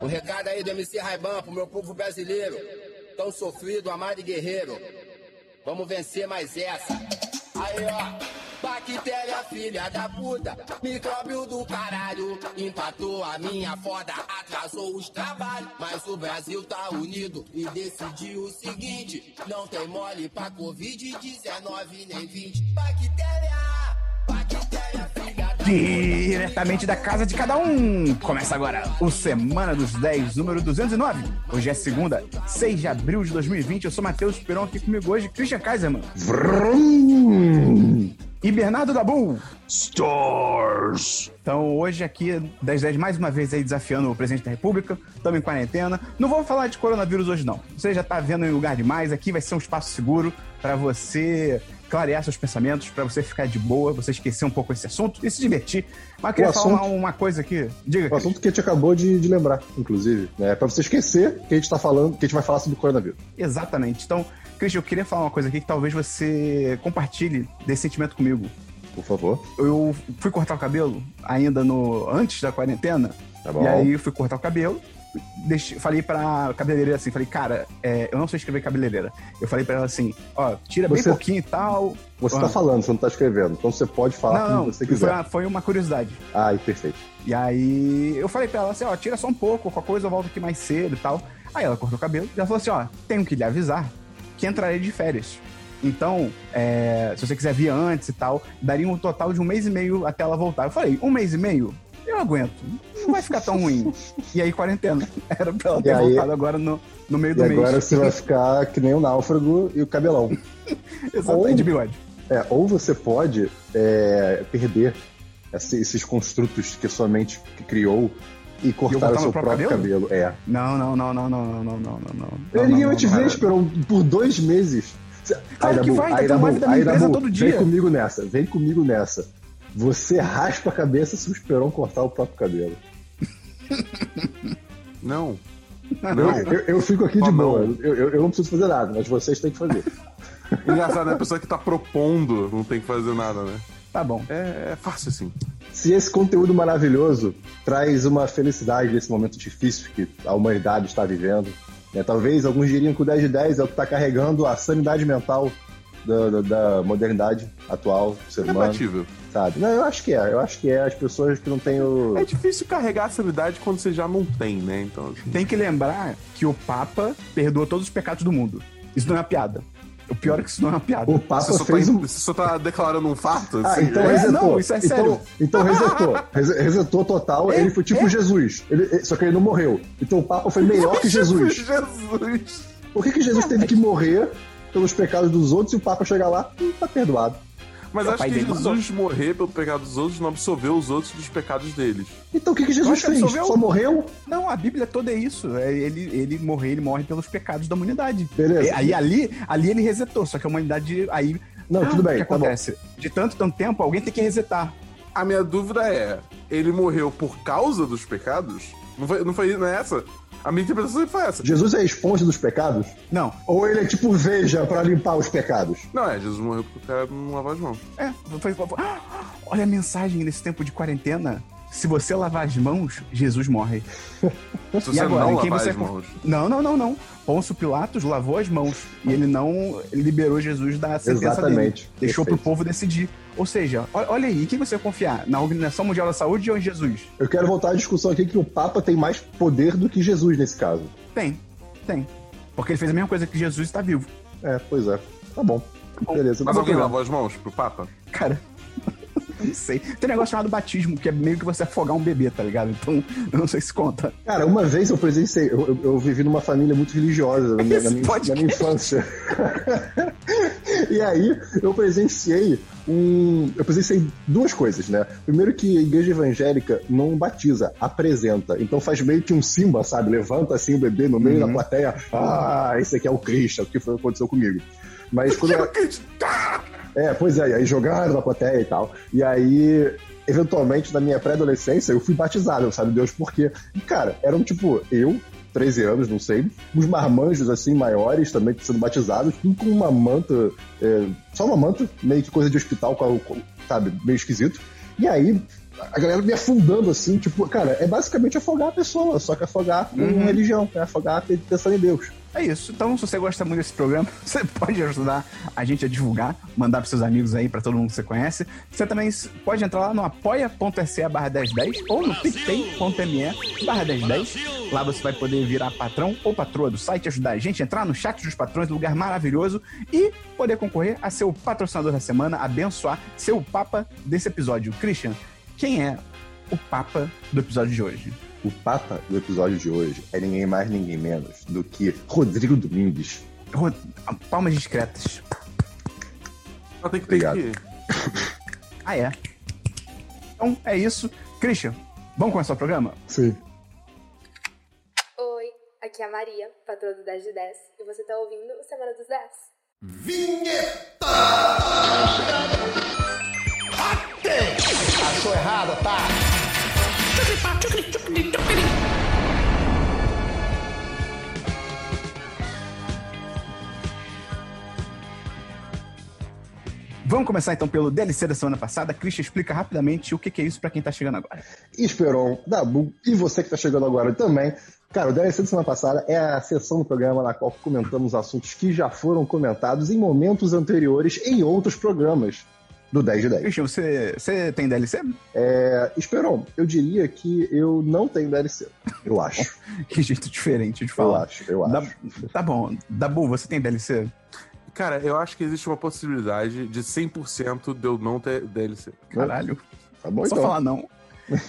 Um recado aí do MC Raiban pro meu povo brasileiro, tão sofrido, amado e guerreiro. Vamos vencer mais essa. Aí, ó. Bactéria, filha da puta, micróbio do caralho. Empatou a minha foda, atrasou os trabalhos. Mas o Brasil tá unido e decidiu o seguinte: não tem mole pra Covid-19 nem 20. Bactéria, bactéria, Diretamente da casa de cada um. Começa agora o Semana dos 10, número 209. Hoje é segunda, 6 de abril de 2020. Eu sou Matheus Peron, aqui comigo hoje, Christian Kaiserman Vrum. e Bernardo Dabu. Stars. Então, hoje aqui, 10 10 mais uma vez aí desafiando o presidente da República. Estamos em quarentena. Não vou falar de coronavírus hoje, não. Você já tá vendo em lugar demais. Aqui vai ser um espaço seguro para você clarear seus pensamentos, para você ficar de boa, você esquecer um pouco esse assunto e se divertir. Mas eu queria O falar assunto- uma coisa aqui. Diga, O assunto que a gente acabou de, de lembrar, inclusive. É pra você esquecer que a gente tá falando, que a gente vai falar sobre o coronavírus. Exatamente. Então, Christian, eu queria falar uma coisa aqui que talvez você compartilhe desse sentimento comigo. Por favor. Eu fui cortar o cabelo ainda no antes da quarentena. Tá bom. E aí eu fui cortar o cabelo. Deixei- falei pra cabeleireira assim, falei, cara, é, eu não sei escrever cabeleireira. Eu falei pra ela assim, ó, tira bem Você- pouquinho e tal. Você Ah. tá falando, você não tá escrevendo. Então você pode falar Não, como você foi quiser. uma, foi uma curiosidade. Ai, perfeito. E aí eu falei pra ela assim, ó, tira só um pouco, qualquer coisa eu volto aqui mais cedo e tal. Aí ela cortou o cabelo e ela falou assim, ó, tenho que lhe avisar que entrarei de férias. Então, é, se você quiser vir antes e tal, daria um total de um mês e meio até ela voltar. Eu falei, um mês e meio? Eu aguento. Não vai ficar tão ruim. E aí, quarentena. Era pra ela E ter aí- voltado agora no, no meio E do agora mês. você vai ficar que nem o náufrago e o cabelão. Exatamente, de bigode. É, ou você pode é, perder esse- esses construtos que sua mente criou e cortar o seu próprio próprio cabelo. É. Não, não, não, não, não, não, não, não, não, não. Ele vai te ver, não. Esperon, por dois meses. Claro Aí, que vai, tá Dabu, todo dia. Vem comigo nessa, vem comigo nessa. Você raspa a cabeça se o Esperon cortar o próprio cabelo. Não. Eu, Não. eu- eu fico aqui de boa. não. Eu, eu- eu não preciso fazer nada, mas vocês têm que fazer. Engraçado, né? A pessoa que tá propondo não tem que fazer nada, né? Tá bom. É, é fácil assim. Se esse conteúdo maravilhoso traz uma felicidade nesse momento difícil que a humanidade está vivendo, né? talvez alguns diriam que o 10 de 10 é o que está carregando a sanidade mental da, da- da modernidade atual do ser humano, Compatível. sabe? Não, eu acho que é. Eu acho que é as pessoas que não têm o... É difícil carregar a sanidade quando você já não tem, né? Então, assim, Tem que lembrar que o Papa perdoa todos os pecados do mundo. Isso não é uma piada. O pior é que isso não é uma piada. O Papa você, só tá, fez um... você só tá declarando um fato? Ah, assim, então É, resetou. não, isso é então, sério. Então resetou. Rese- Resetou total. É, ele foi tipo é. Jesus. Ele- só que ele não morreu. Então o Papa foi melhor que Jesus. Jesus! Por que, que Jesus teve que morrer pelos pecados dos outros e o Papa chegar lá e tá perdoado? Mas O acho que dele Jesus morrer pelo pecado dos outros não absolveu os outros dos pecados deles. Então o que, que Jesus fez? absolveu. Só morreu? Não, a Bíblia toda é isso. É, ele, ele morrer, ele morre pelos pecados da humanidade. Beleza. E aí ali, ali ele resetou, só que a humanidade aí. Não, Ah, tudo bem, O que tá bom. acontece? De tanto, tanto tempo, alguém tem que resetar. A minha dúvida é: ele morreu por causa dos pecados? Não foi, não foi não é essa? A minha interpretação foi essa. Jesus é a esponja dos pecados? Não, Ou ele é tipo veja pra limpar os pecados? Não, é, Jesus morreu porque o cara não lavou as mãos. é. Foi, foi- ah, olha a mensagem nesse tempo de quarentena. Se você lavar as mãos, Jesus morre. Se você agora, não em quem lavar você as mãos. Não, não, não, não. Pôncio Pilatos lavou as mãos e ele não liberou Jesus da sentença Exatamente. dele. Deixou pro Perfeito. povo decidir. Ou seja, o- olha aí, em quem você vai confiar? Na Organização Mundial da Saúde ou em Jesus? Eu quero voltar à discussão aqui que o Papa tem mais poder do que Jesus nesse caso. Tem, tem. Porque ele fez a mesma coisa que Jesus está vivo. É, pois é. Tá bom. bom. Beleza. Mas alguém lavou as mãos pro Papa? Cara, não sei. Tem um negócio chamado batismo, que é meio que você afogar um bebê, tá ligado? Então, eu não sei se conta. Cara, uma vez eu presenciei, eu, eu- eu vivi numa família muito religiosa na minha, na minha- na minha infância. e aí eu presenciei um. Eu presenciei duas coisas, né? Primeiro que a igreja evangélica não batiza, apresenta. Então faz meio que um simba, sabe? Levanta assim o bebê no meio Uhum. da plateia. Ah, esse aqui é o Cristo, o que foi aconteceu comigo. Mas quando eu, é, pois é, aí jogaram na plateia e tal. E aí, eventualmente, na minha pré-adolescência, eu fui batizado, sabe Deus por quê? E, cara, eram tipo, eu, 13 anos, não sei, uns marmanjos assim, maiores, também sendo batizados, tudo com uma manta, é, só uma manta, meio que coisa de hospital, com- sabe, meio esquisito. E aí, a galera me afundando assim, tipo, cara, é basicamente afogar a pessoa, só que afogar com Uhum. religião, é afogar pensando em Deus. É isso. Então, se você gosta muito desse programa, você pode ajudar a gente a divulgar, mandar pros seus amigos aí, pra todo mundo que você conhece. Você também pode entrar lá no apoia.se barra 1010 ou no picpay.me barra 1010. Lá você vai poder virar patrão ou patroa do site, ajudar a gente, entrar no chat dos patrões, lugar maravilhoso, e poder concorrer a ser o patrocinador da semana, abençoar, ser o papa desse episódio. Christian, quem é o papa do episódio de hoje? O papa do episódio de hoje é ninguém mais, ninguém menos do que Rodrigo Domingues. Ro- Palmas discretas. Só tem que ter Obrigado. que. Ah, é. Então, é isso. Christian, vamos começar o programa? Sim. Oi, aqui é a Maria, patroa do 10 de 10, e você tá ouvindo o Semana dos 10. Achou errado, tá? Vamos começar então pelo DLC da semana passada. Christian explica rapidamente o que é isso pra quem tá chegando agora. Esperon, Dabu e você que tá chegando agora também. Cara, o DLC da semana passada é a sessão do programa na qual comentamos assuntos que já foram comentados em momentos anteriores em outros programas do 10 de 10. Christian, você, você tem DLC? É, Esperon, eu diria que eu não tenho DLC. Eu acho. Que jeito diferente de Eu falar. acho, eu Da- acho. tá bom. Dabu, você tem DLC? Cara, eu acho que existe uma possibilidade de 100% de eu não ter DLC. Caralho. Tá bom, Só então. falar não.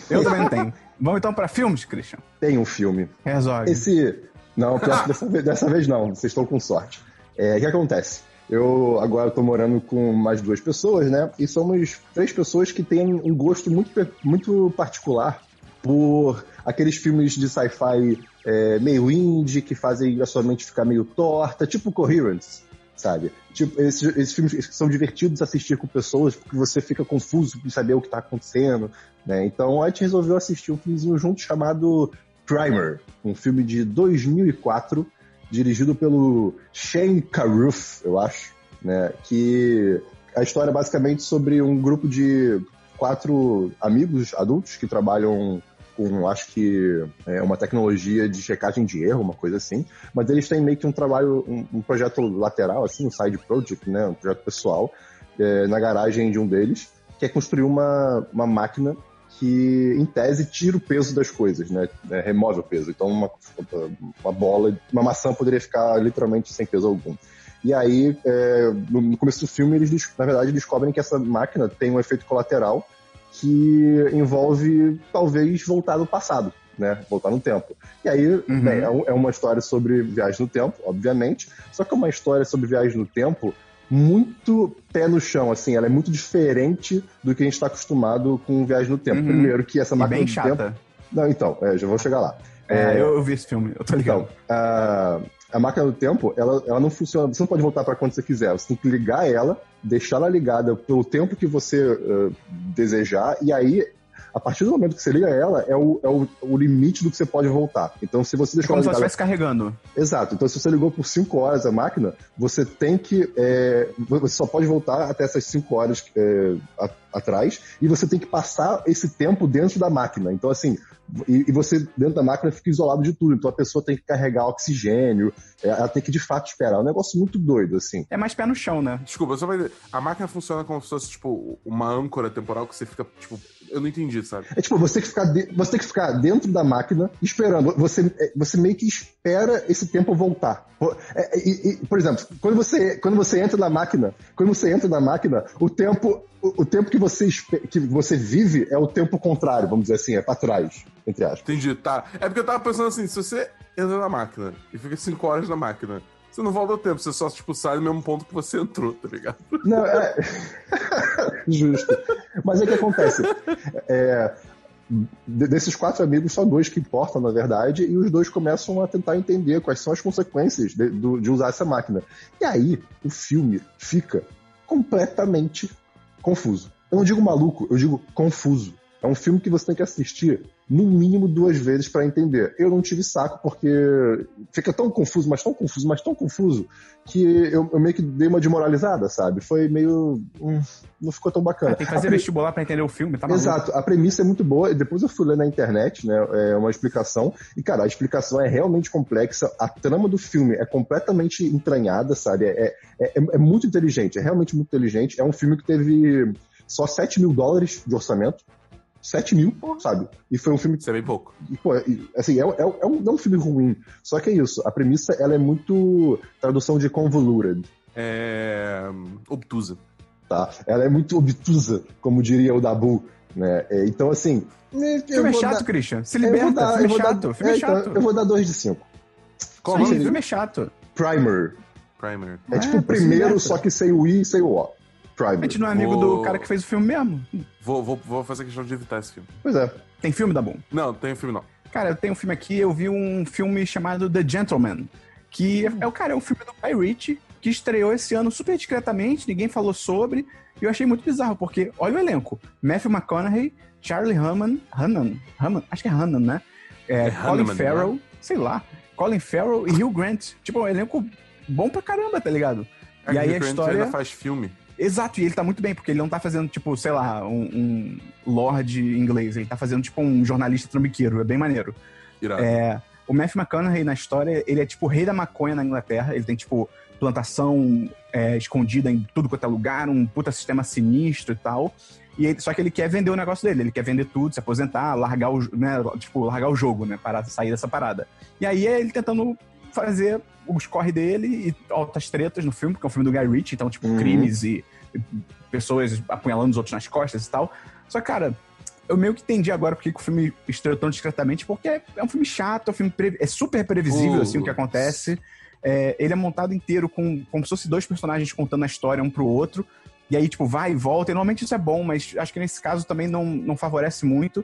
Eu também não tenho. Vamos então pra filmes, Christian. Tem um filme Resolve. Esse. Não, pior que dessa, vez, dessa vez não, vocês estão com sorte. É, o que acontece? Eu agora estou morando com mais duas pessoas, né? E somos três pessoas que têm um gosto muito, muito particular por aqueles filmes de sci-fi é, meio indie que fazem a sua mente ficar meio torta, tipo Coherence, sabe? Tipo, esses, esses filmes são divertidos assistir com pessoas porque você fica confuso de saber o que está acontecendo, né? Então a gente resolveu assistir um filmezinho junto chamado Primer, um filme de 2004, dirigido pelo Shane Carruth, eu acho, né? Que a história é basicamente sobre um grupo de quatro amigos adultos que trabalham com, acho que, é, uma tecnologia de checagem de erro, uma coisa assim. Mas eles têm meio que um trabalho, um, um projeto lateral, assim, um side project, né? Um projeto pessoal, é, na garagem de um deles, que é construir uma, uma máquina que, em tese, tira o peso das coisas, né? É, remove o peso. Então, uma, uma bola, uma maçã poderia ficar literalmente sem peso algum. E aí, é, no começo do filme, eles, na verdade, descobrem que essa máquina tem um efeito colateral que envolve, talvez, voltar no passado, né? Voltar no tempo. E aí, Uhum. bem, é é uma história sobre viagem no tempo, obviamente, só que é uma história sobre viagem no tempo muito pé no chão, assim, ela é muito diferente do que a gente está acostumado com viagem no tempo. Uhum. Primeiro que essa E máquina bem do chata. tempo... Não, então, é, já vou chegar lá. É, eu, eu vi esse filme, eu tô ligado. Então, a, a máquina do tempo, ela, ela não funciona. Você não pode voltar para quando você quiser. Você tem que ligar ela, deixar ela ligada pelo tempo que você eh, desejar, e aí, a partir do momento que você liga ela, é o, é o, o limite do que você pode voltar. Então, se você É deixou como se ela ela ligada. estivesse carregando. Exato. Então, se você ligou por 5 horas a máquina, você tem que. é, você só pode voltar até essas 5 horas é, a- atrás, e você tem que passar esse tempo dentro da máquina. Então, assim. E, e você, dentro da máquina, fica isolado de tudo. Então a pessoa tem que carregar oxigênio, é, ela tem que de fato esperar. É um negócio muito doido, assim. É mais pé no chão, né? Desculpa, só vai A máquina funciona como se fosse, tipo, uma âncora temporal que você fica, tipo. Eu não entendi, sabe? É tipo, você tem que ficar, de- você tem que ficar dentro da máquina esperando. Você, é, você meio que espera esse tempo voltar. Por- é, e- e, por exemplo, quando você, quando você entra na máquina, quando você entra na máquina, o tempo, o, o tempo que você, que você vive é o tempo contrário, vamos dizer assim, é pra trás, entre aspas. Entendi, tá. É porque eu tava pensando assim, se você entra na máquina e fica 5 horas na máquina, você não volta o tempo, você só, tipo, sai do mesmo ponto que você entrou, tá ligado? Não, é. Justo. Mas é que acontece. É, de- desses quatro amigos, só dois que importam, na verdade, e os dois começam a tentar entender quais são as consequências de, de usar essa máquina. E aí, o filme fica completamente confuso. Eu não digo maluco, eu digo confuso. É um filme que você tem que assistir no mínimo duas vezes para entender. Eu não tive saco porque fica tão confuso, mas tão confuso, mas tão confuso que eu, eu meio que dei uma demoralizada, sabe? Foi meio. Hum, não ficou tão bacana. É, tem que fazer pre- vestibular pra entender o filme, tá maluco? Exato, a premissa é muito boa. e Depois eu fui ler na internet, né? É uma explicação. E, cara, a explicação é realmente complexa. A trama do filme é completamente entranhada, sabe? É, é, é, é muito inteligente, é realmente muito inteligente. É um filme que teve só 7 mil dólares de orçamento. 7 mil, sabe? E foi um filme Isso é bem pouco. e, pô, e, assim, é, é, é um, não é um filme ruim. Só que é isso, a premissa ela é muito tradução de convoluted, É. Obtusa. tá? Ela é muito obtusa, como diria o Dabu, né? É, então, assim. O filme é chato, Christian. Se liberta, filme é chato. Dar, filme é, é, então, chato. eu vou dar 2 de 5. Qual Sim, o o nome? filme é chato. Primer. Primer. É, É, tipo o primeiro, só que sem o I e sem o O. A gente não é amigo Vou- do cara que fez o filme mesmo. Vou, vou, vou fazer questão de evitar esse filme. Pois é. Tem filme da bom. Não, tem filme não. Cara, eu tenho um filme aqui, eu vi um filme chamado The Gentleman, que é, é o cara, é um filme do Guy Ritchie, que estreou esse ano super discretamente, ninguém falou sobre, e eu achei muito bizarro, porque olha o elenco. Matthew McConaughey, Charlie Hunnam, Hunnam, Hunnam acho que é Hunnam, né? É, É Colin Hanneman, Farrell, sei lá, Colin Farrell e Hugh Grant. Tipo, um elenco bom pra caramba, tá ligado? E aí a Hugh Grant história- ainda faz filme. Exato, e ele tá muito bem, porque ele não tá fazendo, tipo, sei lá, um, um lord inglês, ele tá fazendo, tipo, um jornalista trambiqueiro, é bem maneiro. Irado. É, o Matthew McConaughey na história, ele é tipo o rei da maconha na Inglaterra. Ele tem tipo plantação é, escondida em tudo quanto é lugar, um puta sistema sinistro e tal. E ele- só que ele quer vender o negócio dele, ele quer vender tudo, se aposentar, largar o, né, tipo, largar o jogo, né, para sair dessa parada. E aí é ele tentando fazer os corre dele e altas tretas no filme, porque é um filme do Guy Ritchie, então tipo Uhum. crimes e, e pessoas apunhalando os outros nas costas e tal. Só que, cara, eu meio que entendi agora porque que o filme estreou tão discretamente, porque é, é um filme chato, é, um filme é super previsível, Uh. assim, o que acontece. É, ele é montado inteiro com, como se fosse dois personagens contando a história um pro outro. E aí, tipo, vai e volta. E normalmente isso é bom, mas acho que nesse caso também não, não favorece muito.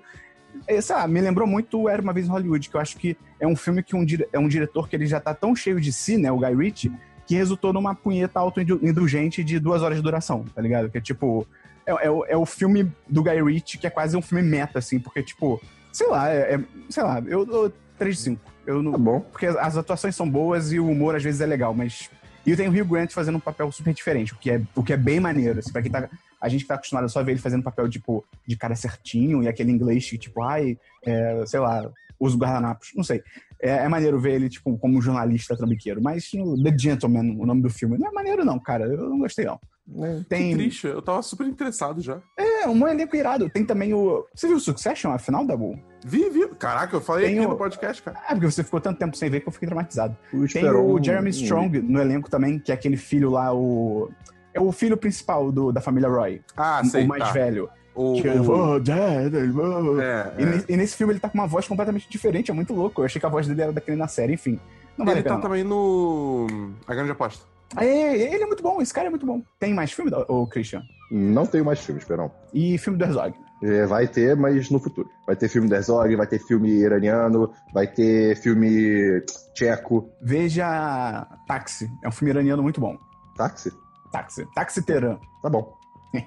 É, sei lá, me lembrou muito Era Uma Vez em Hollywood, que eu acho que é um filme que um, é um diretor que ele já tá tão cheio de si, né, o Guy Ritchie, que resultou numa punheta autoindulgente de duas horas de duração, tá ligado? Que é tipo... É, é o- é o filme do Guy Ritchie que é quase um filme meta, assim, porque, tipo, sei lá, é, é- sei lá, eu dou 3 de 5. Eu não, Tá bom. porque as- atuações são boas e o humor às vezes é legal, mas. E eu tenho o Hugh Grant fazendo um papel super diferente, o que é, o que é bem maneiro. Assim, pra quem tá, a gente que tá acostumado a só ver ele fazendo papel, tipo, de cara certinho e aquele inglês que, tipo, ai, é, sei lá, usa guardanapos, não sei. É, é maneiro ver ele, tipo, como jornalista trambiqueiro. Mas no The Gentleman, o nome do filme, não é maneiro, não, cara. Eu não gostei, não. É. Que Tem. triste, eu tava super interessado já. É, um elenco irado. Tem também o. Você viu o Succession, afinal, Dabu? Vi, vi. Caraca, eu falei Tem aqui o- no podcast, cara. Ah, porque você ficou tanto tempo sem ver que eu fiquei traumatizado. O Tem o Jeremy Strong no elenco também, que é aquele filho lá, o. É o filho principal do, da família Roy. Ah, sei. o mais tá. velho. O, Que, o- oh, dad, oh. é, E, é. e nesse filme ele tá com uma voz completamente diferente, é muito louco. Eu achei que a voz dele era daquele na série, enfim. Não vale Ele tá não. também no. A Grande Aposta. Ah, é, ele é muito bom, esse cara é muito bom. Tem mais filme, ô Christian? Não tenho mais filme, Esperão. E filme do Herzog. É, vai ter, mas no futuro. Vai ter filme do Herzog, vai ter filme iraniano, vai ter filme tcheco. Veja Táxi, é um filme iraniano muito bom. Táxi? Táxi. Táxi Teran. Tá bom.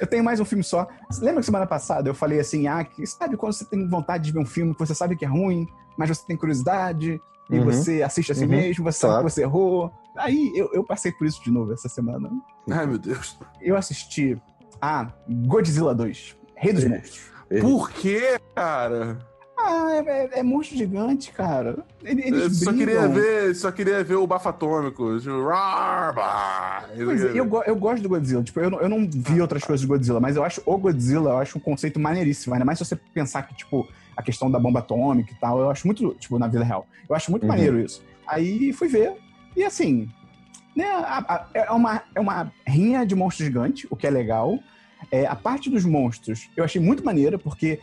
Eu tenho mais um filme só. Lembra que semana passada eu falei assim, ah, que, sabe quando você tem vontade de ver um filme que você sabe que é ruim, mas você tem curiosidade, e Uhum. você assiste a si Uhum. mesmo, você sabe Claro. que você errou. Aí eu, eu passei por isso de novo essa semana. Ai, meu Deus. Eu assisti a Godzilla 2, Rei dos. Monstros. Por quê, cara? Ah, é, é- é monstro gigante, cara. Ele- Eles Eu só brigam. queria ver, só queria ver o bafo atômico. Tipo, rar, é, eu, eu gosto do Godzilla. Tipo, eu, não- eu não vi outras coisas do Godzilla, mas eu acho o Godzilla, eu acho um conceito maneiríssimo. Ainda mais se você pensar que, tipo, a questão da bomba atômica e tal, eu acho muito, tipo, na vida real. Eu acho muito Uhum. maneiro isso. Aí fui ver, e assim, né, a- a- é, uma, é uma rinha de monstro gigante, o que é legal. É, a parte dos monstros eu achei muito maneira, porque,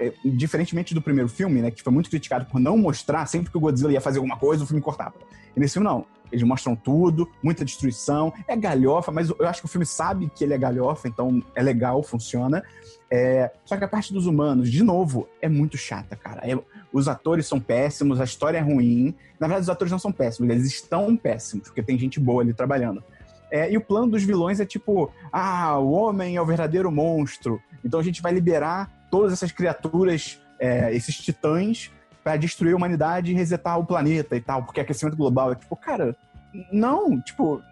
é, diferentemente do primeiro filme, né, que foi muito criticado por não mostrar, sempre que o Godzilla ia fazer alguma coisa, o filme cortava. E nesse filme, não. Eles mostram tudo, muita destruição, é galhofa, mas eu acho que o filme sabe que ele é galhofa, então é legal, funciona. É, só que a parte dos humanos, de novo, é muito chata, cara. É- os atores são péssimos, a história é ruim. Na verdade, os atores não são péssimos, eles estão péssimos, porque tem gente boa ali trabalhando. É, e o plano dos vilões é tipo: ah, o homem é o verdadeiro monstro, então a gente vai liberar todas essas criaturas, é, esses titãs, pra destruir a humanidade e resetar o planeta e tal, porque aquecimento global é tipo, cara, não, tipo,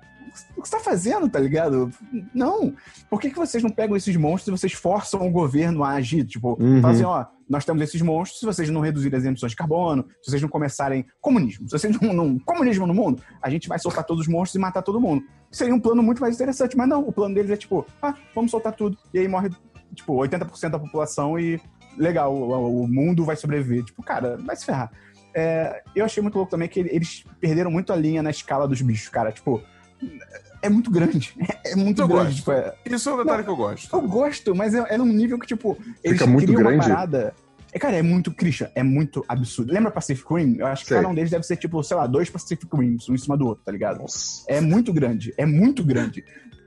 o que você tá fazendo, tá ligado? Não. Por que, que vocês não pegam esses monstros e vocês forçam o governo a agir? Tipo, Uhum. falam assim, ó, nós temos esses monstros, se vocês não reduzirem as emissões de carbono, se vocês não começarem comunismo, se vocês não, não comunismo no mundo, a gente vai soltar todos os monstros e matar todo mundo. Seria um plano muito mais interessante, mas não, o plano deles é tipo, ah, vamos soltar tudo. E aí morre, tipo, 80% da população e legal, o, o mundo vai sobreviver. Tipo, cara, vai se ferrar. É, eu achei muito louco também que eles perderam muito a linha na escala dos bichos, cara. Tipo, é muito grande. É muito Eu grande. Tipo, é- Isso é um detalhe Não, que eu gosto. eu gosto, mas é, é num nível que, tipo, eles Fica muito criam uma parada. É, cara, é muito, Christian, é muito absurdo. Lembra Pacific Rim? Eu acho que Sei. cada um deles deve ser, tipo, sei lá, dois Pacific Rims, um em cima do outro, tá ligado? Nossa. É muito grande, é muito grande.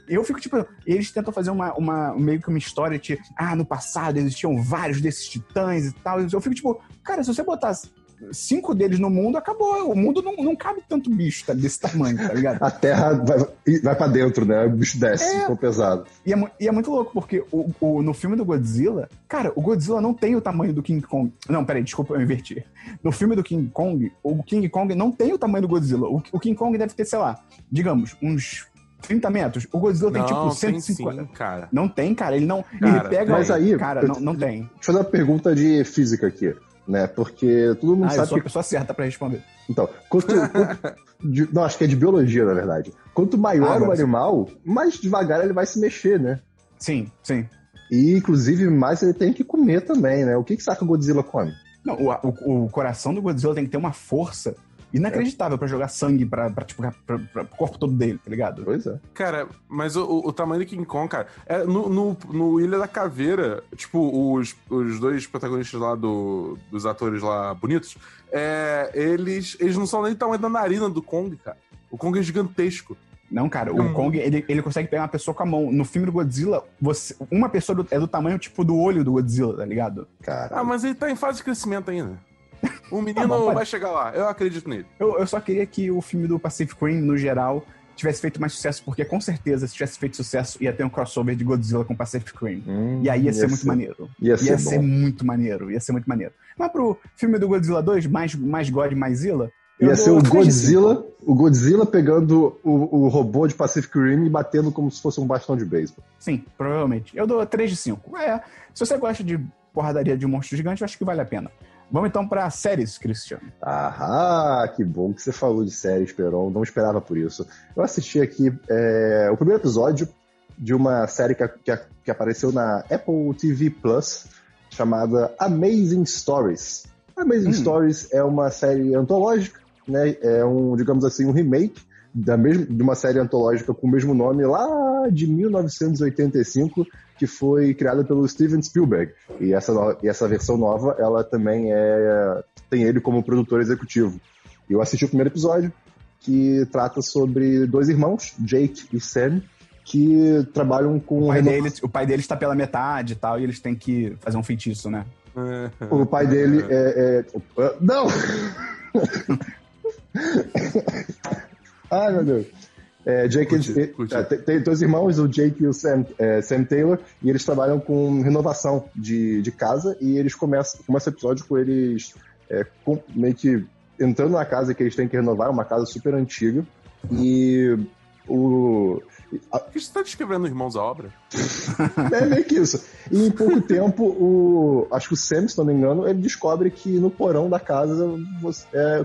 Eu fico, tipo, eles tentam fazer uma, uma meio que uma história de, ah, no passado existiam vários desses titãs e tal. Eu fico, tipo, cara, se você botasse cinco deles no mundo, acabou. O mundo não, não cabe tanto bicho tá, desse tamanho, tá ligado? A terra vai, vai pra dentro, né? O bicho desce, É. ficou pesado. E é, e é muito louco, porque o, o- no filme do Godzilla, cara, o Godzilla não tem o tamanho do King Kong. Não, peraí, desculpa, eu inverti. No filme do King Kong, o King Kong não tem o tamanho do Godzilla. O, o King Kong deve ter, sei lá, digamos, uns 30 metros. O Godzilla tem não, tipo tem 150. sim, cara. Não tem, cara. Ele não. Cara, ele pega. mas aí- Cara, não, não tem. Deixa eu fazer uma pergunta de física aqui, né? Porque todo mundo Ah, eu sabe sou a que. pessoa certa pra responder. Então, quanto. quanto- de- não, acho que é de biologia, na verdade. Quanto Ah, maior agora o sim. animal, mais devagar ele vai se mexer, né? Sim, sim. E, inclusive, mais ele tem que comer também, né? O que, que que o Godzilla come? Não, o, o, o coração do Godzilla tem que ter uma força inacreditável pra jogar sangue pra, pra, tipo, pra, pra, pra corpo todo dele, tá ligado? Pois é. Cara, mas o, o- tamanho do King Kong, cara, é no, no, no Ilha da Caveira, tipo, os, os dois protagonistas lá do, dos atores lá bonitos, é, eles, eles não são nem do tamanho da narina do Kong, cara. O Kong é gigantesco. Não, cara, Hum. o Kong, ele, ele consegue pegar uma pessoa com a mão. No filme do Godzilla, você, uma pessoa do- é do tamanho, tipo, do olho do Godzilla, tá ligado? Cara. Ah, mas ele tá em fase de crescimento ainda. O menino bom, pode- vai chegar lá, eu acredito nele. Eu, eu só queria que o filme do Pacific Rim, no geral, tivesse feito mais sucesso, porque com certeza, se tivesse feito sucesso, ia ter um crossover de Godzilla com Pacific Rim. Hum, E aí ia, ser muito maneiro. Ia ser Ia bom. ser muito maneiro, ia ser muito maneiro. Mas pro filme do Godzilla 2, mais, mais God, mais Zilla. eu Ia ser o 3 de 5. Godzilla, o Godzilla pegando o, o robô de Pacific Rim e batendo como se fosse um bastão de beisebol. Sim, provavelmente. Eu dou 3 de 5. É, se você gosta de porradaria de monstro gigante, eu acho que vale a pena. Vamos então pra séries, Cristiano. Ah, que bom que você falou de série, Esperon. Não esperava por isso. Eu assisti aqui é, o primeiro episódio de uma série que, que, que apareceu na Apple TV Plus, chamada Amazing Stories. Amazing Hum. Stories é uma série antológica, né? É um, digamos assim, um remake da mesma, de uma série antológica com o mesmo nome lá de 1985, que foi criada pelo Steven Spielberg. E essa, e essa versão nova, ela também é tem ele como produtor executivo. E eu assisti o primeiro episódio, que trata sobre dois irmãos, Jake e Sam, que trabalham com O pai, renova- dele, o pai dele está pela metade e tal, e eles têm que fazer um feitiço, né? O pai dele é- é- Não! Ai, meu Deus. É, Jake, Curti, e- curti. é, tem, dois irmãos, o Jake e o Sam, é, Sam Taylor, e eles trabalham com renovação de, de casa, e eles começam, começa o episódio com eles é, com- meio que entrando na casa que eles têm que renovar, é uma casa super antiga, e o, Por que você tá descrevendo Irmãos à Obra? é meio que isso. E em pouco tempo, o, acho que o Sam, se não me engano, ele descobre que no porão da casa você- é,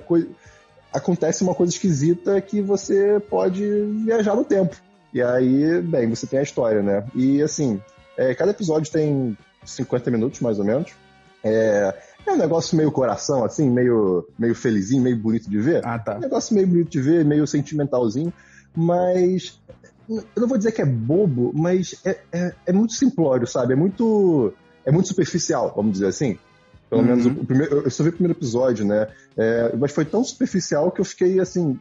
acontece uma coisa esquisita que você pode viajar no tempo. E aí, bem, você tem a história, né? E assim, é, cada episódio tem 50 minutos, mais ou menos. É, é um negócio meio coração, assim, meio, meio felizinho, meio bonito de ver. Ah, tá. Um negócio meio bonito de ver, meio sentimentalzinho, mas eu não vou dizer que é bobo, mas é, é, é muito simplório, sabe? É muito, é muito superficial, vamos dizer assim. Pelo Uhum. menos o, primeiro, eu só vi o primeiro episódio, né? É, mas foi tão superficial que eu fiquei assim.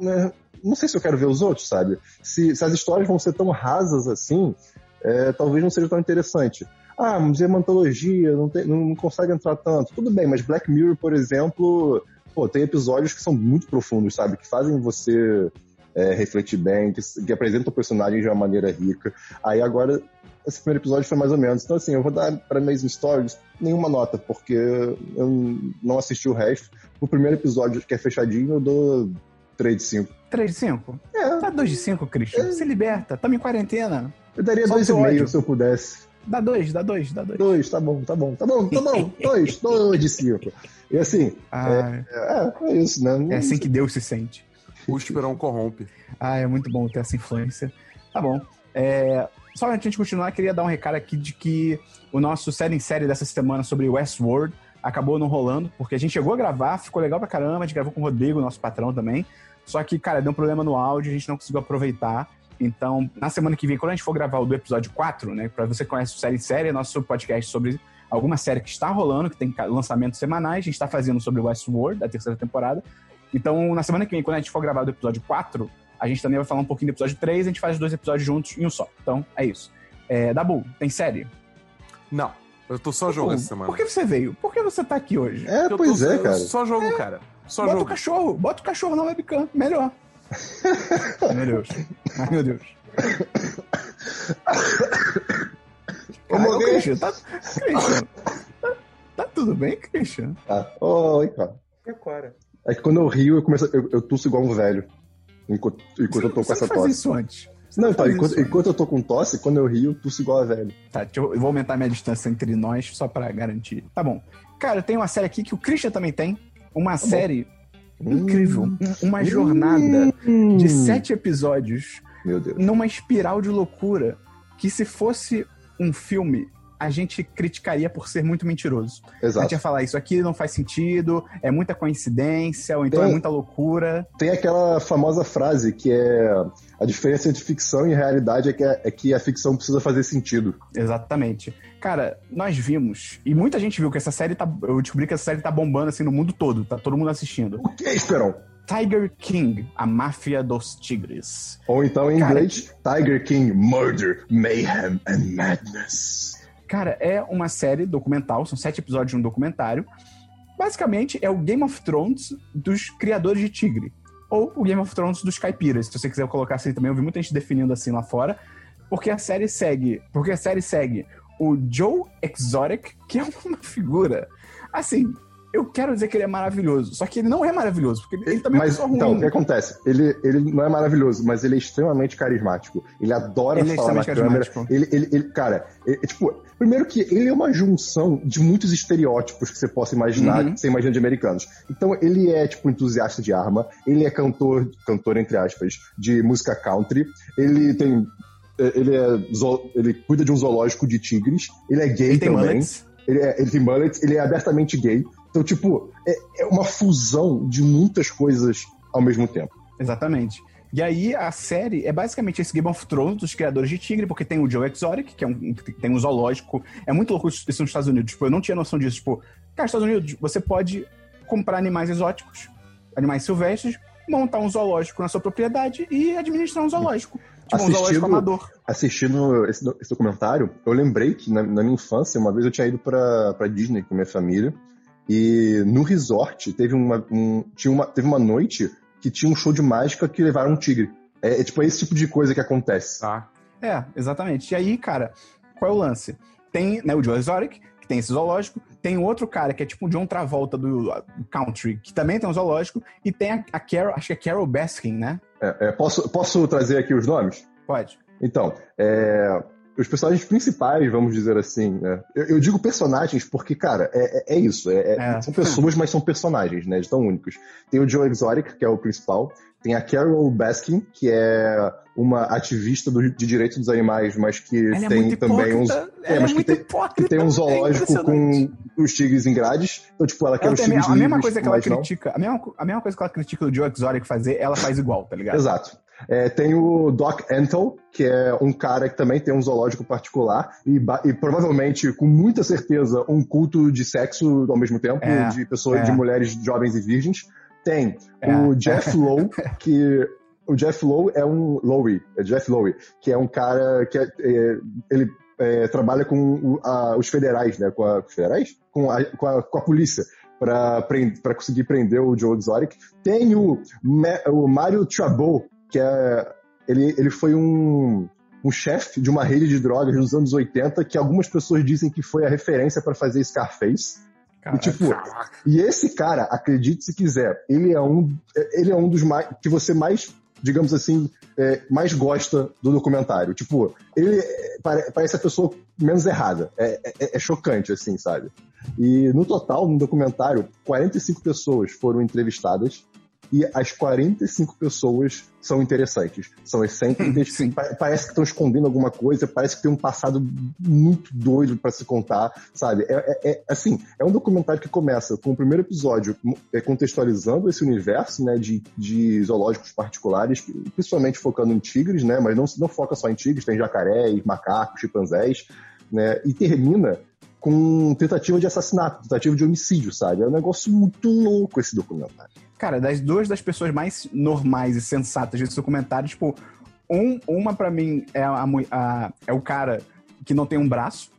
né, Não sei se eu quero ver os outros, sabe? Se, se as histórias vão ser tão rasas assim, é, talvez não seja tão interessante. Ah, mas é uma antologia, não, tem- não, não consegue entrar tanto. Tudo bem, mas Black Mirror, por exemplo, pô, tem episódios que são muito profundos, sabe? Que fazem você é, refletir bem, que, que apresentam o personagem de uma maneira rica. Aí agora, esse primeiro episódio foi mais ou menos. Então, assim, eu vou dar pra Amazing Stories nenhuma nota, porque eu não assisti o resto. O primeiro episódio, que é fechadinho, eu dou 3 de 5. 3 de 5? É. Dá 2 de 5, Christian. Se liberta. Tamo em quarentena. Eu daria Só 2,5 ódio. se eu pudesse. Dá 2, dá 2, dá 2. 2, tá bom, tá bom, tá bom, tá bom. 2, 2 de 5. E assim, Ah, é, é isso, né? é assim que Deus se sente. O Esperão corrompe. Ah, é muito bom ter essa influência. Tá bom. É, só antes de continuar, queria dar um recado aqui de que o nosso série em série dessa semana sobre Westworld acabou não rolando, porque a gente chegou a gravar, ficou legal pra caramba, a gente gravou com o Rodrigo, nosso patrão também. Só que, cara, deu um problema no áudio, a gente não conseguiu aproveitar. Então, na semana que vem, quando a gente for gravar o do episódio 4, né? Pra você que conhece o Série em Série, nosso podcast sobre alguma série que está rolando, que tem lançamentos semanais. A gente está fazendo sobre Westworld, da terceira temporada. Então, na semana que vem, quando a gente for gravar do episódio 4, a gente também vai falar um pouquinho do episódio 3, a gente faz os dois episódios juntos em um só. Então, é isso. É, Dabu, tem série? Não, eu tô só jogo Pô, essa semana. Por que você veio? Por que você tá aqui hoje? É, Eu pois tô- é, cara. Só jogo, cara. Só bota o jogo. cachorro, bota o cachorro na webcam, melhor. Ai, meu Deus. Ai, meu Deus. Cara, ô. Christian, tá, Christian, tá, tá tudo bem, Christian? Tá. Oi, cara. E agora? É que quando eu rio, eu, começo, eu, eu tuço igual um velho. Enquanto, enquanto eu tô com essa tosse. isso antes. Você Não, então, enquanto, enquanto eu tô com tosse, quando eu rio, tuço igual a velho. Tá, eu, eu vou aumentar minha distância entre nós só pra garantir. Tá bom. Cara, tem uma série aqui que o Christian também tem. Uma série incrível. um- Uma jornada Hum. de sete episódios Meu Deus. numa espiral de loucura que se fosse um filme, a gente criticaria por ser muito mentiroso. A gente Exato. ia falar, isso aqui não faz sentido, é muita coincidência, ou então Tem. é muita loucura. Tem aquela famosa frase que é a diferença entre ficção e realidade é que, é que a ficção precisa fazer sentido. Exatamente. Cara, nós vimos, e muita gente viu que essa série tá. Eu descobri que essa série tá bombando assim no mundo todo, tá todo mundo assistindo. O que, Esperão? Tiger King, a máfia dos tigres. Ou então em Cara, inglês, Tiger King, Murder, Mayhem and Madness. Cara, é uma série documental, são sete episódios de um documentário. Basicamente, é o Game of Thrones dos criadores de tigre. Ou o Game of Thrones dos caipiras, se você quiser colocar assim também. Eu vi muita gente definindo assim lá fora. Porque a série segue. Porque a série segue o Joe Exotic, que é uma figura. Assim, eu quero dizer que ele é maravilhoso. Só que ele não é maravilhoso, porque ele, ele também é Mas, pessoa ruim. então, o que acontece? Ele, ele não é maravilhoso, mas ele é extremamente carismático. Ele adora Ele é falar na extremamente câmera. Ele, ele, ele- cara, é- é tipo, primeiro que ele é uma junção de muitos estereótipos que você possa imaginar, Uhum. que você imagina de americanos. Então, ele é, tipo, entusiasta de arma, ele é cantor, cantor, entre aspas, de música country, ele tem. é, Ele, é, ele cuida de um zoológico de tigres, ele é gay ele também mullets. ele, é, ele tem mullet, ele é abertamente gay. Então, tipo, é, é uma fusão de muitas coisas ao mesmo tempo. Exatamente. E aí a série é basicamente esse Game of Thrones dos criadores de Tigre, porque tem o Joe Exotic, que é um, tem um zoológico. É muito louco isso nos Estados Unidos. Tipo, eu não tinha noção disso. Tipo, cara, nos Estados Unidos, você pode comprar animais exóticos, animais silvestres, montar um zoológico na sua propriedade e administrar um zoológico. Tipo, um Assistindo- zoológico amador. Assistindo esse, esse documentário, eu lembrei que na, na minha infância, uma vez eu tinha ido pra, pra Disney com minha família, e no resort teve uma, um- tinha uma, teve uma noite que tinha um show de mágica que levaram um tigre. É, é tipo esse tipo de coisa que acontece. Tá. É, exatamente. E aí, cara, qual é o lance? Tem né, o Joe Exotic, que tem esse zoológico, tem outro cara que é tipo o John Travolta do, do country, que também tem um zoológico, e tem a, a Carol, acho que é Carol Baskin, né? É, é, posso, posso trazer aqui os nomes? Pode. Então, é, os personagens principais, vamos dizer assim, né? Eu, eu digo personagens porque, cara, é, é- é isso. é- é- É. São pessoas, mas são personagens, né? Eles tão únicos. Tem o Joe Exotic, que é o principal. Tem a Carol Baskin, que é uma ativista do- de direitos dos animais, mas que Ela é tem muito também uns. é, é mas que tem-. Que tem um é zoológico com os tigres em grades. Então, tipo, ela quer Ela os tigres a mesma livres, coisa que ela não. critica, a mesma, a mesma coisa que ela critica o Joe Exotic fazer, ela faz igual, tá ligado? Exato. É, tem o Doc Antle, que é um cara que também tem um zoológico particular e, e provavelmente, com muita certeza, um culto de sexo ao mesmo tempo, É, de pessoas, é. de mulheres jovens e virgens. Tem É, o Jeff Lowe, que o Jeff Lowe é um Lowe, é Jeff Lowe, que é um cara que é- é, ele é, trabalha com a- os federais, né? Com a, os federais? Com a, com a, com a polícia para conseguir prender o Joe Exotic. Tem o, Ma- o Mario Chabot, que é. Ele, ele foi um. um chefe de uma rede de drogas nos anos 80 que algumas pessoas dizem que foi a referência para fazer Scarface. E, tipo, e esse cara, acredite se quiser, ele é um, ele é um dos mais que você mais, digamos assim, é, mais gosta do documentário. Tipo, ele é, pare, parece a pessoa menos errada. É, é, é chocante, assim, sabe? E no total, no documentário, 45 pessoas foram entrevistadas e as 45 pessoas são interessantes, são excêntricas, pa parece que estão escondendo alguma coisa, parece que tem um passado muito doido para se contar, sabe? É, é, é, assim, é um documentário que começa com o primeiro episódio é, contextualizando esse universo, né, de, de zoológicos particulares, principalmente focando em tigres, né, mas não, não foca só em tigres, tem jacarés, macacos, chimpanzés, né, e termina com tentativa de assassinato, tentativa de homicídio, sabe? É um negócio muito louco esse documentário. Cara, das duas das pessoas mais normais e sensatas desse documentário, tipo, um, uma para mim é, a, a, é o cara que não tem um braço,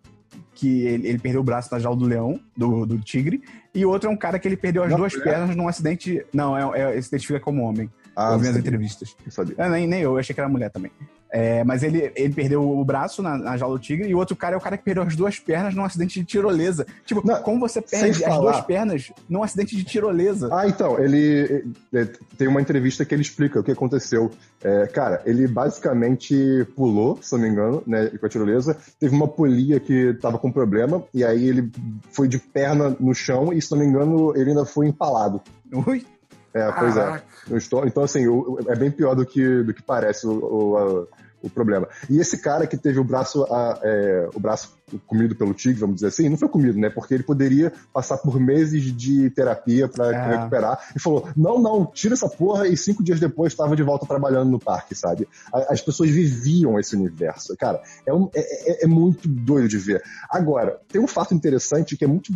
que ele, ele, perdeu o braço na jaula do leão, do, do tigre, e outro é um cara que ele perdeu as não, duas é? pernas num acidente. Não, é, é, se identifica como homem. Ah, eu vi as entrevistas. É, nem, nem eu, eu achei que era mulher também. É, mas ele, ele perdeu o braço na, na jaula do tigre e o outro cara é o cara que perdeu as duas pernas num acidente de tirolesa. Tipo, não, como você perde as duas pernas num acidente de tirolesa? Ah, então, ele, ele tem uma entrevista que ele explica o que aconteceu. É, cara, ele basicamente pulou, se não me engano, né, com a tirolesa, teve uma polia que tava com problema e aí ele foi de perna no chão e, se não me engano, ele ainda foi empalado. Ui? É, pois é. Estou, então, assim, é bem pior do que, do que parece o, o, o problema. E esse cara que teve o braço, a, é, o braço comido pelo tigre, vamos dizer assim, não foi comido, né? Porque ele poderia passar por meses de terapia para é. recuperar. E falou: não, não, tira essa porra. E cinco dias depois estava de volta trabalhando no parque, sabe? As pessoas viviam esse universo. Cara, é, um, é, é, é muito doido de ver. Agora, tem um fato interessante que é muito.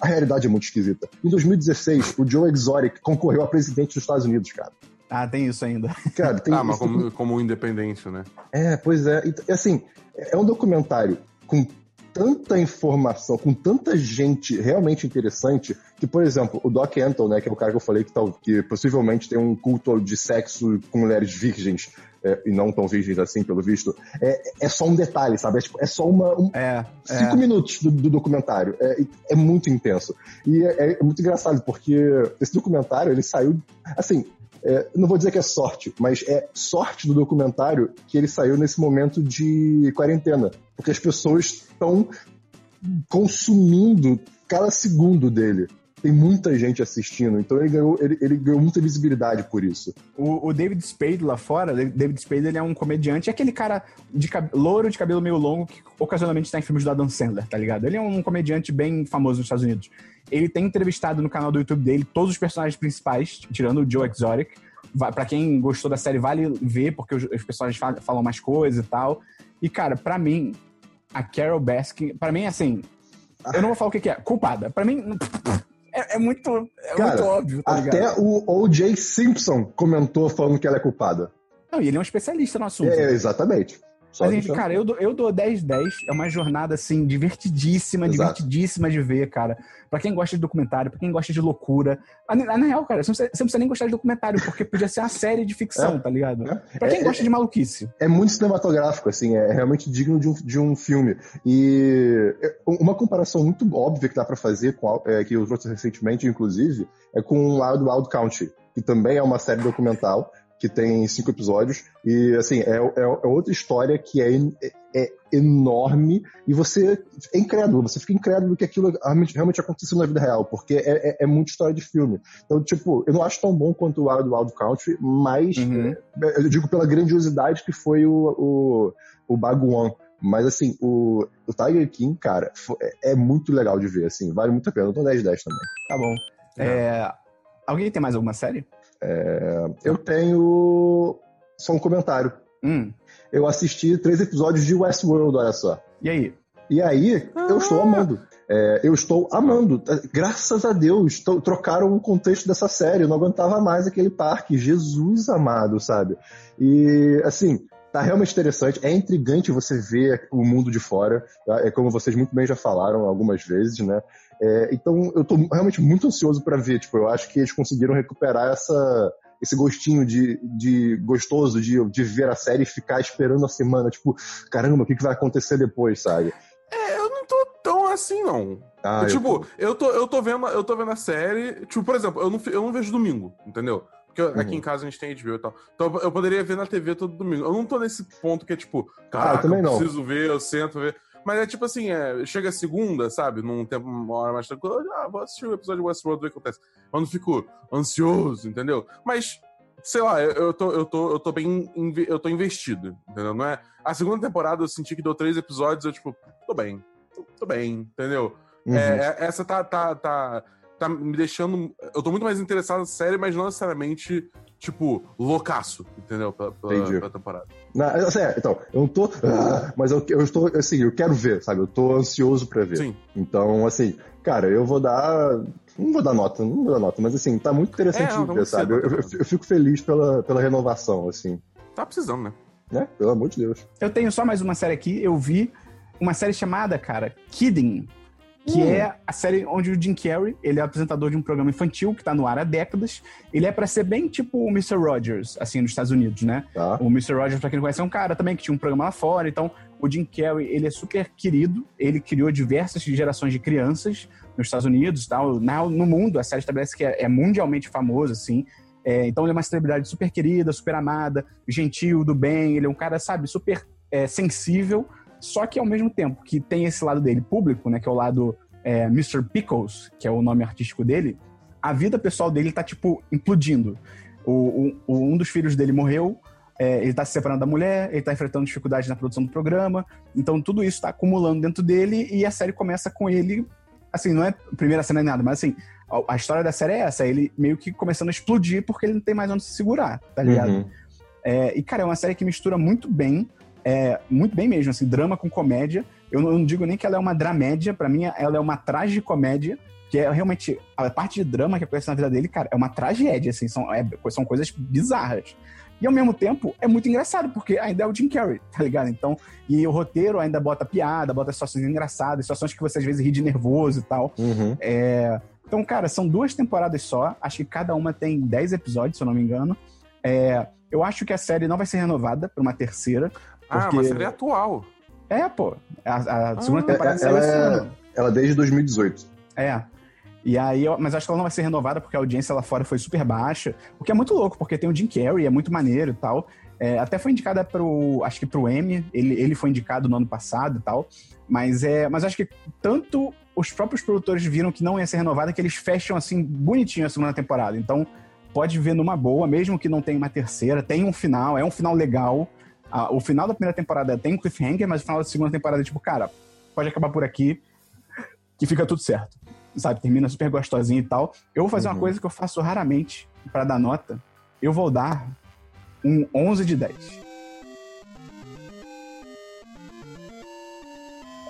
A realidade é muito esquisita. Em 2016, o Joe Exotic concorreu a presidente dos Estados Unidos, cara. Ah, tem isso ainda. Cara, tem Ah, mas como, como independente, né? É, pois é. E, assim, é um documentário com tanta informação, com tanta gente realmente interessante, que, por exemplo, o Doc Antle, né, que é o cara que eu falei que, tá, que possivelmente tem um culto de sexo com mulheres virgens, é, e não tão virgens assim, pelo visto, é, é só um detalhe, sabe? É, tipo, é só uma, um, é, cinco é. minutos do, do documentário. É, é, muito intenso. E é, é, muito engraçado, porque esse documentário, ele saiu, assim, é, não vou dizer que é sorte, mas é sorte do documentário que ele saiu nesse momento de quarentena. Porque as pessoas estão consumindo cada segundo dele. Tem muita gente assistindo, então ele ganhou, ele, ele ganhou muita visibilidade por isso. O, o, David Spade lá fora, David Spade ele é um comediante, é aquele cara de louro de cabelo meio longo que ocasionalmente está em filmes do Adam Sandler, tá ligado? Ele é um comediante bem famoso nos Estados Unidos. Ele tem entrevistado no canal do YouTube dele todos os personagens principais, tirando o Joe Exotic. Para quem gostou da série, vale ver, porque os, os personagens falam mais coisas e tal. E, cara, para mim, a Carol Baskin, para mim, assim, eu não vou falar o que, que é, culpada. Para mim, é, é, muito, é Cara, muito óbvio, tá Até o O.J. Simpson comentou falando que ela é culpada. Não, e ele é um especialista no assunto. É, exatamente. Mas, gente, cara, eu dou, eu dou 10-10. É uma jornada, assim, divertidíssima, Exato. divertidíssima de ver, cara. Pra quem gosta de documentário, pra quem gosta de loucura. Na, na real, cara, você não, precisa, você não, precisa, nem gostar de documentário, porque podia ser uma série de ficção, é, tá ligado? É. Pra quem é, gosta de maluquice. É muito cinematográfico, assim, é realmente digno de um, de um filme. E é, uma comparação muito óbvia que dá pra fazer, com, é, que eu trouxe recentemente, inclusive, é com o Wild Wild Country, que também é uma série documental que tem cinco episódios. E, assim, é, é, é outra história que é, é, é, enorme e você é incrédulo, você fica incrédulo que aquilo realmente, realmente aconteceu na vida real, porque é, é, é muita história de filme. Então, tipo, eu não acho tão bom quanto o Wild Wild Country, mas uhum. É, eu digo pela grandiosidade que foi o, o, o Baguan. Mas, assim, o, o Tiger King, cara, é, é muito legal de ver, assim, vale muito a pena. Eu tô 10 10 também. Tá bom. É... Alguém tem mais alguma série? É, eu tenho só um comentário. Hum. Eu assisti três episódios de Westworld, olha só. E aí? E aí, ah. eu estou amando. É, eu estou amando. Graças a Deus, trocaram o contexto dessa série. Eu não aguentava mais aquele parque. Jesus amado, sabe? E, assim, tá realmente interessante. É intrigante você ver o mundo de fora. Tá? É como vocês muito bem já falaram algumas vezes, né? É, então, eu tô realmente muito ansioso para ver. Tipo, eu acho que eles conseguiram recuperar essa, esse gostinho de, de gostoso de, de ver a série e ficar esperando a semana, tipo, caramba, o que, que vai acontecer depois, sabe? É, eu não tô tão assim, não. Ah, Eu, eu tipo, tô- eu tô, eu, tô vendo, eu tô vendo a série. Tipo, por exemplo, eu não, eu não vejo domingo, entendeu? Porque eu- aqui Uhum. em casa a gente tem HBO e tal. Então eu- eu poderia ver na TV todo domingo. Eu não tô nesse ponto que é tipo, caraca, também eu não. preciso ver, eu sento ver. Mas é tipo assim, é, chega a segunda, sabe? Num tempo, uma hora mais tranquila, ah, vou assistir o episódio de Westworld ver o que acontece. Eu não fico ansioso, entendeu? Mas, sei lá, eu, eu, tô, eu, tô, eu tô bem. Eu tô investido, entendeu? Não é. A segunda temporada eu senti que deu três episódios, eu, tipo, tô bem. Tô, tô bem, entendeu? Uhum. É, é- essa tá, tá, tá, tá me deixando. Eu tô muito mais interessado na série, mas não necessariamente, tipo, loucaço, entendeu? Pela, pela, temporada. Na- assim, é, então, eu não tô. ah, mas eu, eu estou, assim, eu quero ver, sabe? Eu tô ansioso pra ver. Sim. Então, assim, cara, eu vou dar. Não vou dar nota, não vou dar nota, mas assim, tá muito interessante É, ver, muito sabe? Eu, eu- eu fico feliz pela, pela renovação, assim. Tá precisando, né? Né? Pelo amor de Deus. Eu tenho só mais uma série aqui. Eu vi uma série chamada, cara, Kidding. Que Hum. é a série onde o Jim Carrey, ele é apresentador de um programa infantil que tá no ar há décadas. Ele é pra ser bem tipo o Mr. Rogers, assim, nos Estados Unidos, né? Tá? O Mr. Rogers, pra quem não conhece, é um cara também que tinha um programa lá fora. Então, o Jim Carrey, ele é super querido. Ele criou diversas gerações de crianças nos Estados Unidos e tal. Na, no mundo, a série estabelece que é, é mundialmente famoso, assim. É, então, ele é uma celebridade super querida, super amada, gentil, do bem. Ele é um cara, sabe, super é, sensível. Só que, ao mesmo tempo que tem esse lado dele público, né, que é o lado é, Mr. Pickles, que é o nome artístico dele, a vida pessoal dele tá, tipo, implodindo. O, o- um dos filhos dele morreu, é, ele tá se separando da mulher, ele tá enfrentando dificuldades na produção do programa, então tudo isso tá acumulando dentro dele e a série começa com ele, assim, não é a primeira cena nem nada, mas assim, a, a história da série é essa, ele meio que começando a explodir porque ele não tem mais onde se segurar, tá ligado? Uhum. É, e, cara, é uma série que mistura muito bem, é, muito bem mesmo, assim, drama com comédia. Eu não, eu não digo nem que ela é uma dramédia, pra mim ela é uma tragicomédia, que é realmente a parte de drama que acontece na vida dele, cara, é uma tragédia, assim, são, é- são coisas bizarras. E ao mesmo tempo é muito engraçado, porque ainda é o Jim Carrey, tá ligado? Então, e o roteiro ainda bota piada, bota situações engraçadas, situações que você às vezes ri de nervoso e tal. Uhum. É, Então, cara, são duas temporadas só. Acho que cada uma tem 10 episódios, se eu não me engano. É, Eu acho que a série não vai ser renovada pra uma terceira. Ah, Porque- mas série atual. É, pô. A, a segunda Ah, temporada é- saiu ela é- ano. Ela desde 2018. É. E aí, mas acho que ela não vai ser renovada porque a audiência lá fora foi super baixa. O que é muito louco, porque tem o Jim Carrey, é muito maneiro e tal. É, até foi indicada pro. Acho que pro Emmy. Ele, ele foi indicado no ano passado e tal. Mas é. Mas acho que tanto os próprios produtores viram que não ia ser renovada que eles fecham assim bonitinho a segunda temporada. Então, pode ver numa boa, mesmo que não tenha uma terceira, tem um final, é um final legal. Ah, o final da primeira temporada tem um cliffhanger, mas o final da segunda temporada é tipo, cara, pode acabar por aqui, que fica tudo certo. Sabe, termina super gostosinho e tal. Eu vou fazer uma Uhum. coisa que eu faço raramente pra dar nota. Eu vou dar um 11 de 10.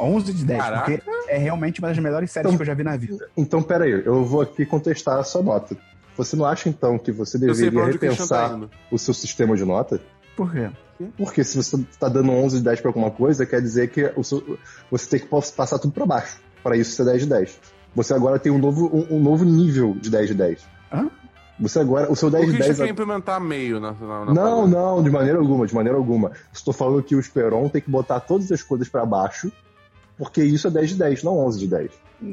11 de 10, Caraca. porque é realmente uma das melhores séries Então- que eu já vi na vida. Então, peraí, eu vou aqui contestar a sua nota. Você não acha, então, que você deveria tá repensar indo. o seu sistema de nota? Por quê? Porque se você está dando 11 de 10 para alguma coisa, quer dizer que o seu- você tem que passar tudo para baixo. Para isso ser 10 de 10. Você agora tem um novo, um, um novo nível de 10 de 10. Hã? Você agora, o seu O 10 de Christian 10... quer implementar meio na, na, na Não, parada. não, de maneira alguma, de maneira alguma. Estou falando que o Esperon tem que botar todas as coisas para baixo, porque isso é 10 de 10, não 11 de 10. Eu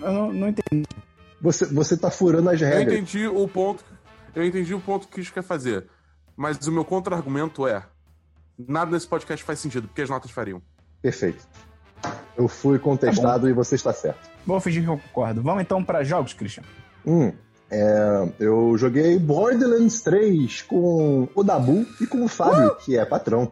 eu não, não entendi. Você, você tá furando as Eu regras. entendi o ponto. Eu entendi o ponto que o Christian quer fazer. Mas o meu contra-argumento é: nada nesse podcast faz sentido, porque as notas fariam. Perfeito. Eu fui contestado e você está certo. Vou fingir que eu concordo. Vamos então pra jogos, Christian. Hum, é, eu joguei Borderlands 3 com o Dabu e com o Fábio, que é patrão.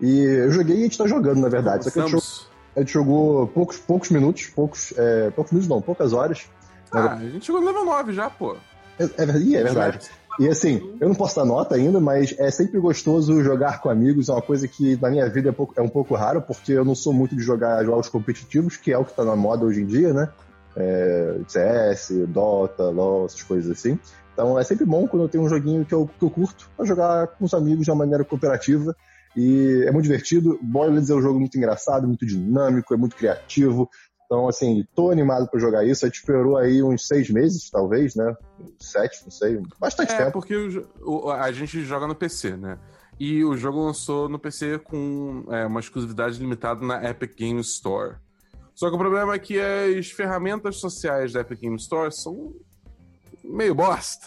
E eu joguei e a gente tá jogando, na verdade. Só que a gente, jogou, a gente jogou poucos, poucos minutos, poucos, é, poucos minutos não, poucas horas. Ah, a gente chegou no level 9 já, pô. É, é, é verdade. E assim, eu não posso dar nota ainda, mas é sempre gostoso jogar com amigos. É uma coisa que na minha vida é, pouco- é um pouco raro, porque eu não sou muito de jogar jogos competitivos, que é o que tá na moda hoje em dia, né? É, CS, Dota, LoL, essas coisas assim. Então é sempre bom quando eu tenho um joguinho que eu, que eu curto pra jogar com os amigos de uma maneira cooperativa. E é muito divertido. Borderlands é um jogo muito engraçado, muito dinâmico, é muito criativo. Então, assim, tô animado pra jogar isso. A gente esperou aí uns seis meses, talvez, né? Sete, não sei. Bastante É, tempo. porque o o- a gente joga no PC, né? E o jogo lançou no PC com é, uma exclusividade limitada na Epic Game Store. Só que o problema é que as ferramentas sociais da Epic Game Store são meio bosta.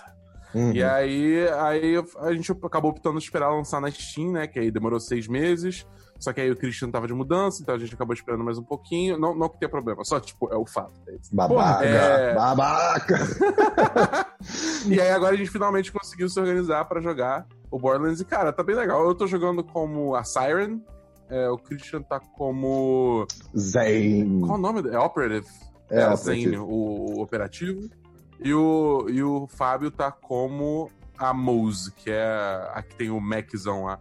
Uhum. E aí, aí a gente acabou optando esperar lançar na Steam, né? Que aí demorou seis meses. Só que aí o Christian tava de mudança, então a gente acabou esperando mais um pouquinho. Não, não que tenha problema, só, tipo, é o fato. É. Babaca, É. babaca. E aí agora a gente finalmente conseguiu se organizar pra jogar o Borderlands. E, cara, tá bem legal. Eu tô jogando como a Siren. é, o Christian tá como. Zen. Qual o nome? É Operative. É, operativo. Zane, o, o operativo. E o, e o Fábio tá como a Mose, que é a que tem o Maczão lá.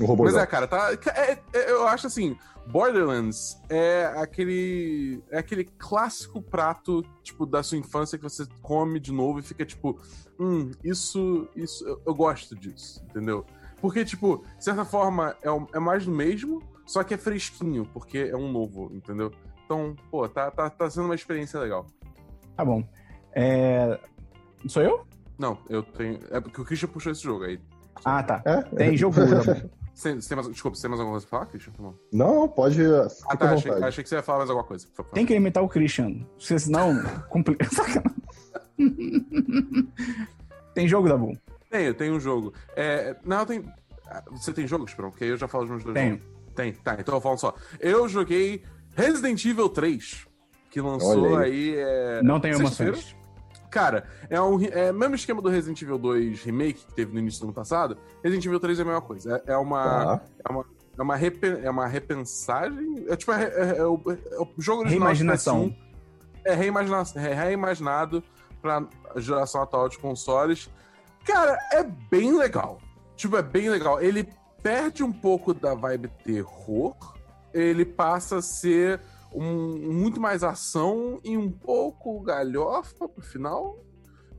O robôzão. Mas é, cara, tá. é- é- eu acho assim, Borderlands é aquele. É aquele clássico prato, tipo, da sua infância que você come de novo e fica tipo, hum, isso. isso eu, eu gosto disso, entendeu? Porque, tipo, de certa forma, é, é mais do mesmo, só que é fresquinho, porque é um novo, entendeu? Então, pô, tá, tá, tá sendo uma experiência legal. Tá bom. É... Sou eu? Não, eu tenho. É porque o Christian puxou esse jogo aí. Ah, tá. É? Tem jogo. Você, você tem mais, desculpa, você tem mais alguma coisa pra falar, Christian? Não. Não, pode. Ah, tá. Achei, achei que você ia falar mais alguma coisa. por favor. Tem que imitar o Christian. Porque senão. Complica. Tem jogo, Dabu? Tenho, tenho um jogo. É, não, tem. Você tem jogo, Esperão? Porque aí eu já falo de uns dois Tenho. jogos. Tem, tá, então eu falo só. Eu joguei Resident Evil 3, que lançou Olha aí. é, Não tenho sexta-feira. emoções. Cara, é o é, o mesmo esquema do Resident Evil 2 Remake que teve no início do ano passado. Resident Evil 3 é a mesma coisa. É, é uma. É uma, é uma, repen- é uma repensagem. É tipo, é, é- é o, é o jogo original de Reimaginação. PS1. É, reimagina, é reimaginado pra geração atual de consoles. Cara, é bem legal. Tipo, é bem legal. Ele perde um pouco da vibe terror. Ele passa a ser um, muito mais ação e um pouco galhofa pro final.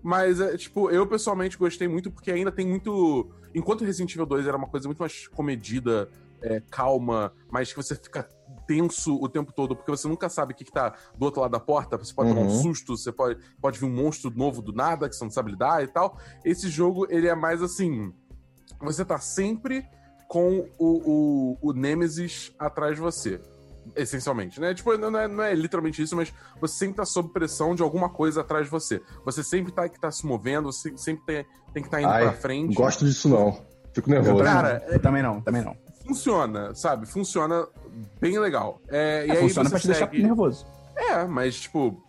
Mas, é, tipo, eu pessoalmente gostei muito porque ainda tem muito. Enquanto Resident Evil 2 era uma coisa muito mais comedida, é, calma, mas que você fica tenso o tempo todo, porque você nunca sabe o que, que tá do outro lado da porta. Você pode tomar um Uhum. susto, você pode, pode vir um monstro novo do nada que você não sabe lidar e tal. Esse jogo, ele é mais assim. Você tá sempre com o, o, o Nemesis atrás de você. Essencialmente, né? Tipo, não é, não é literalmente isso, mas você sempre tá sob pressão de alguma coisa atrás de você. Você sempre tá que tá se movendo, você sempre tem, tem que estar indo Ai, pra frente. Gosto disso não. Fico nervoso. Cara, não. Eu também não, também não. Funciona, sabe? Funciona bem legal. É, e É, aí funciona você pra te deixar segue- nervoso. É, mas, tipo,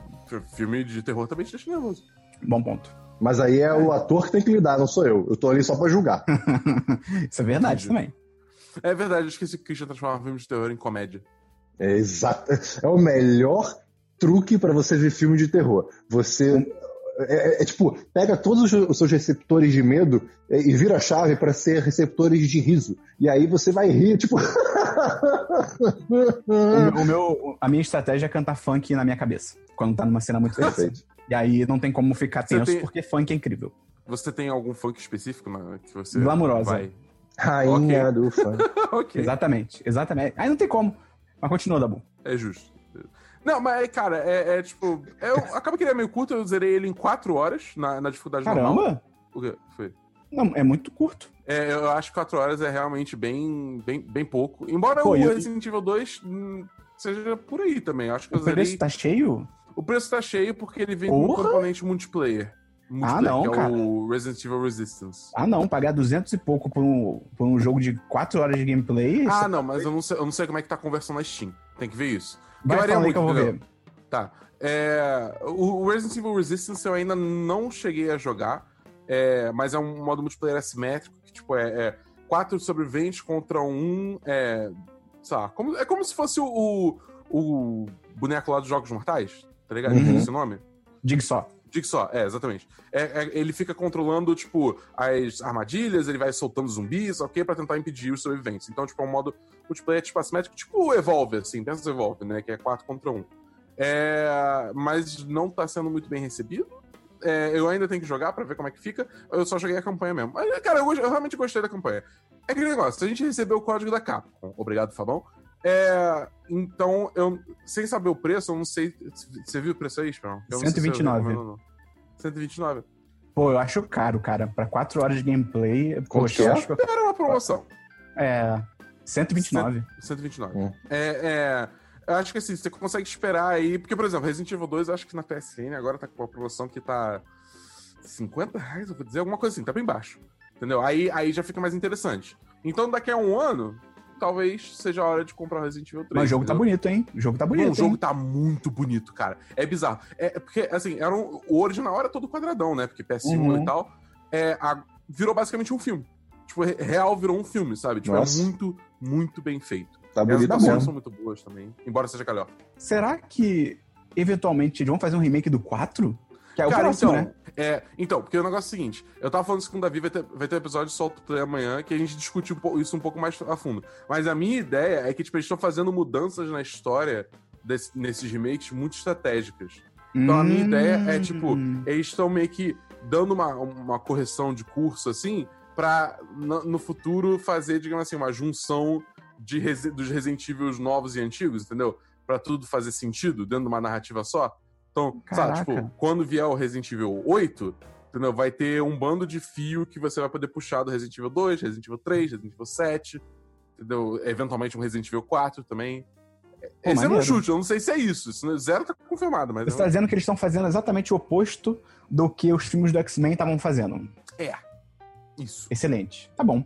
filme de terror também te deixa nervoso. Bom ponto. Mas aí é o ator que tem que lidar, não sou eu. Eu tô ali só pra julgar. Isso é verdade também. É verdade, eu esqueci que o Christian transformava filme de terror em comédia. É exato. É o melhor truque pra você ver filme de terror. Você. É, é- é tipo, pega todos os, os seus receptores de medo é, e vira a chave pra ser receptores de riso. E aí você vai rir, tipo. O, meu- o meu, a minha estratégia é cantar funk na minha cabeça. Quando tá numa cena muito tensa. Perfeito. E aí não tem como ficar tenso, tem- porque funk é incrível. Você tem algum funk específico na, que você Glamurosa. vai? Rainha Ok. do fã. ok, Exatamente, exatamente. Aí não tem como. Mas continua, Dabu. é justo. Não, mas, cara, é, é tipo... Eu, acaba que ele é meio curto, eu zerei ele em 4 horas, na, na dificuldade normal. Caramba! O quê? Foi? Não, é muito curto. É, eu acho que 4 horas é realmente bem, bem, bem pouco. Embora Pô, o eu- Resident Evil 2 hum, seja por aí também. Acho que eu O zerei... preço tá cheio? O preço tá cheio porque ele vem com um Porra! componente multiplayer. Multiplayer não, que é cara. o Resident Evil Resistance. Ah, não. Pagar 200 e pouco por um, por um jogo de 4 horas de gameplay. Ah, você não, mas eu não, sei, eu não sei como é que tá a conversão na Steam. Tem que ver isso. Vai falar muito, que eu vou entendeu? ver. Tá. É, o Resident Evil Resistance eu ainda não cheguei a jogar, é, mas é um modo multiplayer assimétrico, que tipo, é, é quatro sobreviventes contra um. É, sei lá, como, é como se fosse o, o, o boneco lá dos Jogos Mortais, tá ligado? Uhum. Esse nome? Diga só. É, exatamente. É, é, ele fica controlando, tipo, as armadilhas, ele vai soltando zumbis, ok, pra tentar impedir os sobreviventes. Então, tipo, é um modo multiplayer, tipo, assimétrico, tipo Evolve, assim, pensa Evolve, né, que é 4 contra 1. É, mas não tá sendo muito bem recebido. É, eu ainda tenho que jogar pra ver como é que fica. Eu só joguei a campanha mesmo. Mas, cara, eu, eu realmente gostei da campanha. É aquele negócio, a gente recebeu o código da Capcom, obrigado, Fabão. É, então, eu, sem saber o preço, eu não sei. Você viu o preço aí, Esperão? Eu não sei se eu 129. recomendo ou não. 129. Pô, eu acho caro, cara. Pra 4 horas de gameplay, poxa, que eu é? acho que... Era uma promoção. É... 129. 129. Hum. É, é, eu acho que assim, você consegue esperar aí. Porque, por exemplo, Resident Evil 2, eu acho que na PSN agora tá com uma promoção que tá 50 reais, eu vou dizer, alguma coisa assim, tá bem baixo. Entendeu? Aí, aí já fica mais interessante. Então, daqui a um ano, talvez seja a hora de comprar o Resident Evil 3. Mas o jogo tá entendeu? bonito, hein? O jogo tá Não, bonito, o jogo hein? tá muito bonito, cara. É bizarro. É é porque, assim, era um- o original era todo quadradão, né? Porque PS1 Uhum. e tal. É, a- virou basicamente um filme. Tipo, re- real virou um filme, sabe? Tipo, Nossa. é muito, muito bem feito. Tá As bonito mesmo. são muito boas também, embora seja calhor. Será que, eventualmente, eles vão fazer um remake do 4? Que é o Cara, próximo, então, né? é, então, porque o negócio é o seguinte, eu tava falando isso com o Davi, vai ter, vai ter um episódio solto amanhã, que a gente discute um isso um pouco mais a fundo. Mas a minha ideia é que, tipo, eles estão fazendo mudanças na história desse- nesses remakes muito estratégicas. Então a minha Hum. ideia é, tipo, eles estão meio que dando uma, uma correção de curso, assim, pra no, futuro fazer, digamos assim, uma junção de dos Resident Evil novos e antigos, entendeu? Pra tudo fazer sentido dentro de uma narrativa só. Então, sabe, Caraca. tipo, quando vier o Resident Evil 8, entendeu? Vai ter um bando de fio que você vai poder puxar do Resident Evil 2, Resident Evil 3, Resident Evil 7, entendeu? Eventualmente um Resident Evil 4 também. Pô, Esse é um chute, eu não sei se é isso. isso não- Zero tá confirmado, mas. Você tá dizendo que eles estão fazendo exatamente o oposto do que os filmes do X-Men estavam fazendo. Isso. Excelente. Tá bom.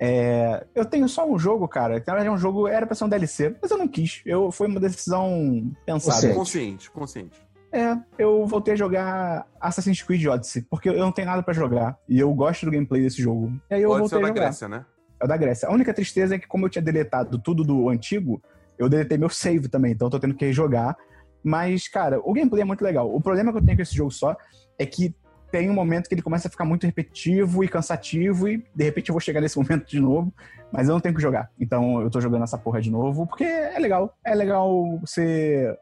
É, eu tenho só um jogo, cara. que Na verdade é um jogo, era pra ser um DLC, mas eu não quis. Eu, foi uma decisão pensada. Consciente, consciente. É, eu voltei a jogar Assassin's Creed Odyssey, porque eu não tenho nada pra jogar. E eu gosto do gameplay desse jogo. E aí eu Pode voltei ser a da jogar. Grécia, né? É o da Grécia. A única tristeza é que, como eu tinha deletado tudo do antigo, eu deletei meu save também, então eu tô tendo que rejogar. Mas, cara, o gameplay é muito legal. O problema que eu tenho com esse jogo só é que tem um momento que ele começa a ficar muito repetitivo e cansativo, e de repente eu vou chegar nesse momento de novo, mas eu não tenho que jogar. Então eu tô jogando essa porra de novo, porque é legal. É legal ser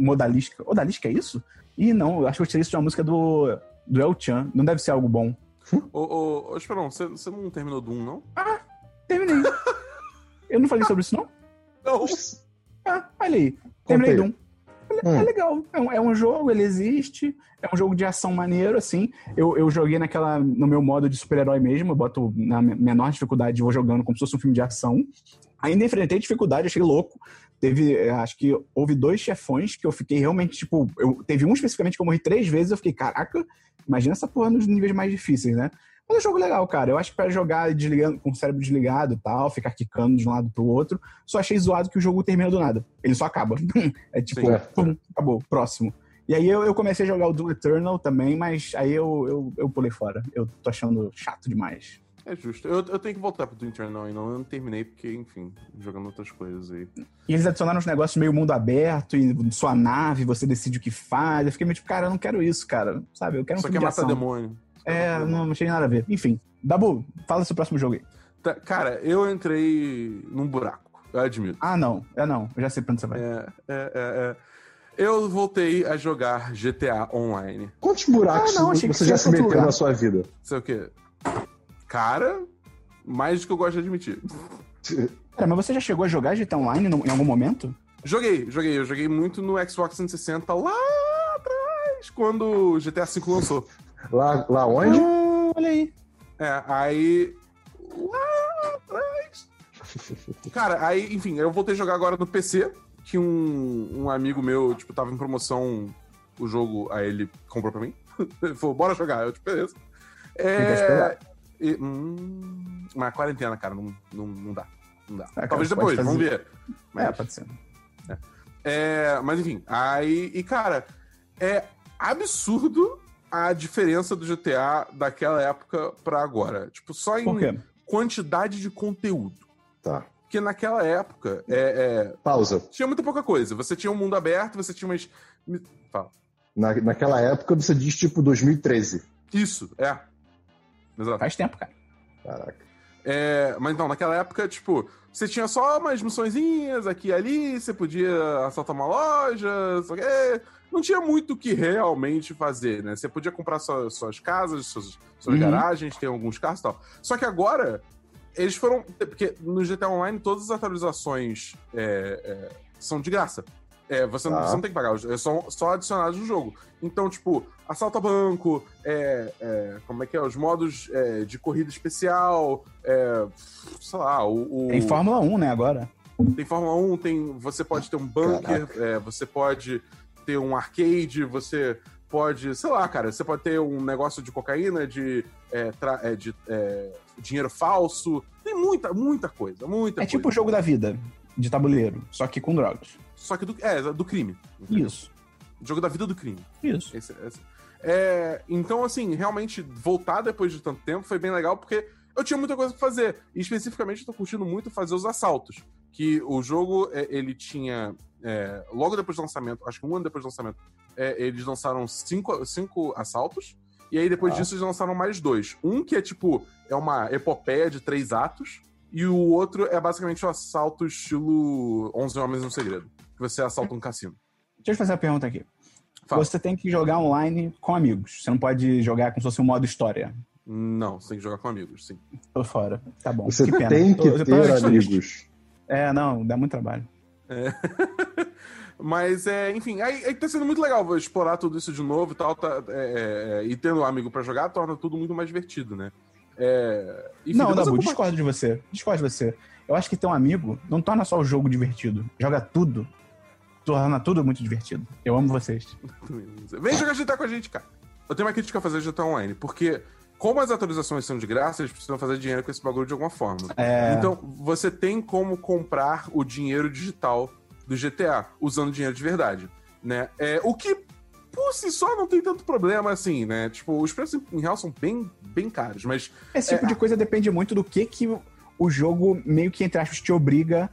modalística. Odalística é isso? Ih, não, eu acho que eu tirei isso de uma música do, do El Chan. Não deve ser algo bom. Ô, ô, ô Esperão, você, você não terminou do 1, não? Terminei. eu não falei sobre isso, não? Não. Ah, olha aí. Terminei. Doom. É Hum. legal. É um, é um jogo, ele existe. É um jogo de ação maneiro, assim. Eu, eu joguei naquela, no meu modo de super-herói mesmo. Eu boto na me- menor dificuldade e vou jogando como se fosse um filme de ação. Ainda enfrentei dificuldade, achei louco. Teve, eh, acho que houve dois chefões que eu fiquei realmente, tipo... Eu, teve um especificamente que eu morri três vezes. Eu fiquei, caraca, imagina essa porra nos níveis mais difíceis, né? Mas é um jogo legal, cara. Eu acho que pra jogar desligando, com o cérebro desligado e tal, ficar quicando de um lado pro outro, só achei zoado que o jogo termina do nada. Ele só acaba. é tipo, Sim. pum, acabou, próximo. E aí eu, eu comecei a jogar o Doom Eternal também, mas aí eu, eu, eu pulei fora. Eu tô achando chato demais. É justo. Eu, eu tenho que voltar pro Doom Eternal ainda. Eu não terminei porque, enfim, jogando outras coisas aí. E eles adicionaram uns negócios meio mundo aberto, e sua nave, você decide o que faz. Eu fiquei meio tipo, cara, eu não quero isso, cara. Sabe? Eu quero um Só filme quer de matar ação. demônio. É, não, não tinha nada a ver. Enfim, Dabu, fala seu próximo jogo aí. Tá, cara, eu entrei num buraco. Eu admito. Ah, não. É não. Eu já sei pra onde você vai. É, é, é, é. Eu voltei a jogar GTA Online. Quantos buracos Ah, não, achei que você você já se meteu lugar. na sua vida? Sei o quê? Cara, mais do que eu gosto de admitir. Cara, mas você já chegou a jogar GTA Online no- em algum momento? Joguei, joguei. Eu joguei muito no Xbox 360 lá atrás, quando o GTA V lançou. Lá, lá onde? Ah, olha aí. É, aí. Lá atrás. Cara, aí, enfim, eu voltei a jogar agora no PC, que um, um amigo meu, tipo, tava em promoção o jogo, aí ele comprou pra mim. Ele falou, bora jogar. Eu, tipo, beleza. É. E, hum, mas a quarentena, cara, não, não, não dá. Não dá. cara, Talvez pode depois, vamos ver. É, Mas- pode ser. é, mas enfim, aí. E cara, é absurdo a diferença do GTA daquela época pra agora. Tipo, só em quantidade de conteúdo. Tá. Porque naquela época é, é, Pausa. tinha muita pouca coisa. Você tinha um mundo aberto, você tinha umas. Fala. Na, naquela época você diz tipo 2013. Isso, é. Exato. Faz tempo, cara. Caraca. É, mas então, naquela época, tipo, você tinha só umas missõezinhas aqui e ali, você podia assaltar uma loja, que é, não tinha muito o que realmente fazer, né? Você podia comprar sua- suas casas, suas, suas Uhum. garagens, ter alguns carros e tal. Só que agora, eles foram. Porque no GTA Online todas as atualizações é, é, são de graça. É, você, não, Tá. você não tem que pagar, é só, só adicionados no jogo. Então, tipo, assalto a banco, é, é, como é que é? Os modos é, de corrida especial, é, sei lá, o. o- Tem Fórmula 1, né, agora? tem Fórmula 1, tem, você pode ter um bunker, é, você pode ter um arcade, você pode, sei lá, cara, você pode ter um negócio de cocaína, de, é, tra- é, de é, dinheiro falso. Tem muita, muita coisa, muita É coisa. tipo o jogo da vida, de tabuleiro, só que com drogas. Só que do, é, do crime. entendeu? Isso, O jogo da vida do crime. isso. Esse- esse. É, então, assim, realmente, voltar depois de tanto tempo foi bem legal, porque eu tinha muita coisa pra fazer. E especificamente, eu tô curtindo muito fazer os assaltos. Que o jogo, é, ele tinha. é, logo depois do lançamento, acho que um ano depois do lançamento, é, eles lançaram cinco, cinco assaltos. E aí, depois Ah. disso, eles lançaram mais dois. Um que é tipo, é uma epopeia de três atos. E o outro é basicamente o assalto estilo 11 Homens no Segredo. Que você assalta um cassino. Deixa eu fazer uma pergunta aqui. Fala. Você tem que jogar online com amigos. Você não pode jogar como se fosse um modo história. Não, você tem que jogar com amigos, sim. Tô fora. Tá bom. Você pena. tem que tô ter amigos. É, não, dá muito trabalho. Mas, é, enfim, aí, aí tá sendo muito legal vou explorar tudo isso de novo e tal. tá, é, é, e tendo um amigo pra jogar torna tudo muito mais divertido, né? É, enfim, não, Dabu, compartilho. discordo de você. Discordo de você. Eu acho que ter um amigo não torna só o jogo divertido. Joga tudo. Torna tudo muito divertido. Eu amo vocês. Vem jogar GTA com a gente, cara. Eu tenho uma crítica a fazer de GTA Online, porque como as atualizações são de graça, eles precisam fazer dinheiro com esse bagulho de alguma forma. É. Então, você tem como comprar o dinheiro digital do GTA usando dinheiro de verdade, né? É, o que por si só não tem tanto problema assim, né? Tipo, os preços em real são bem, bem caros, mas Esse tipo É, de coisa depende muito do que, que o- jogo meio que, entre aspas, te obriga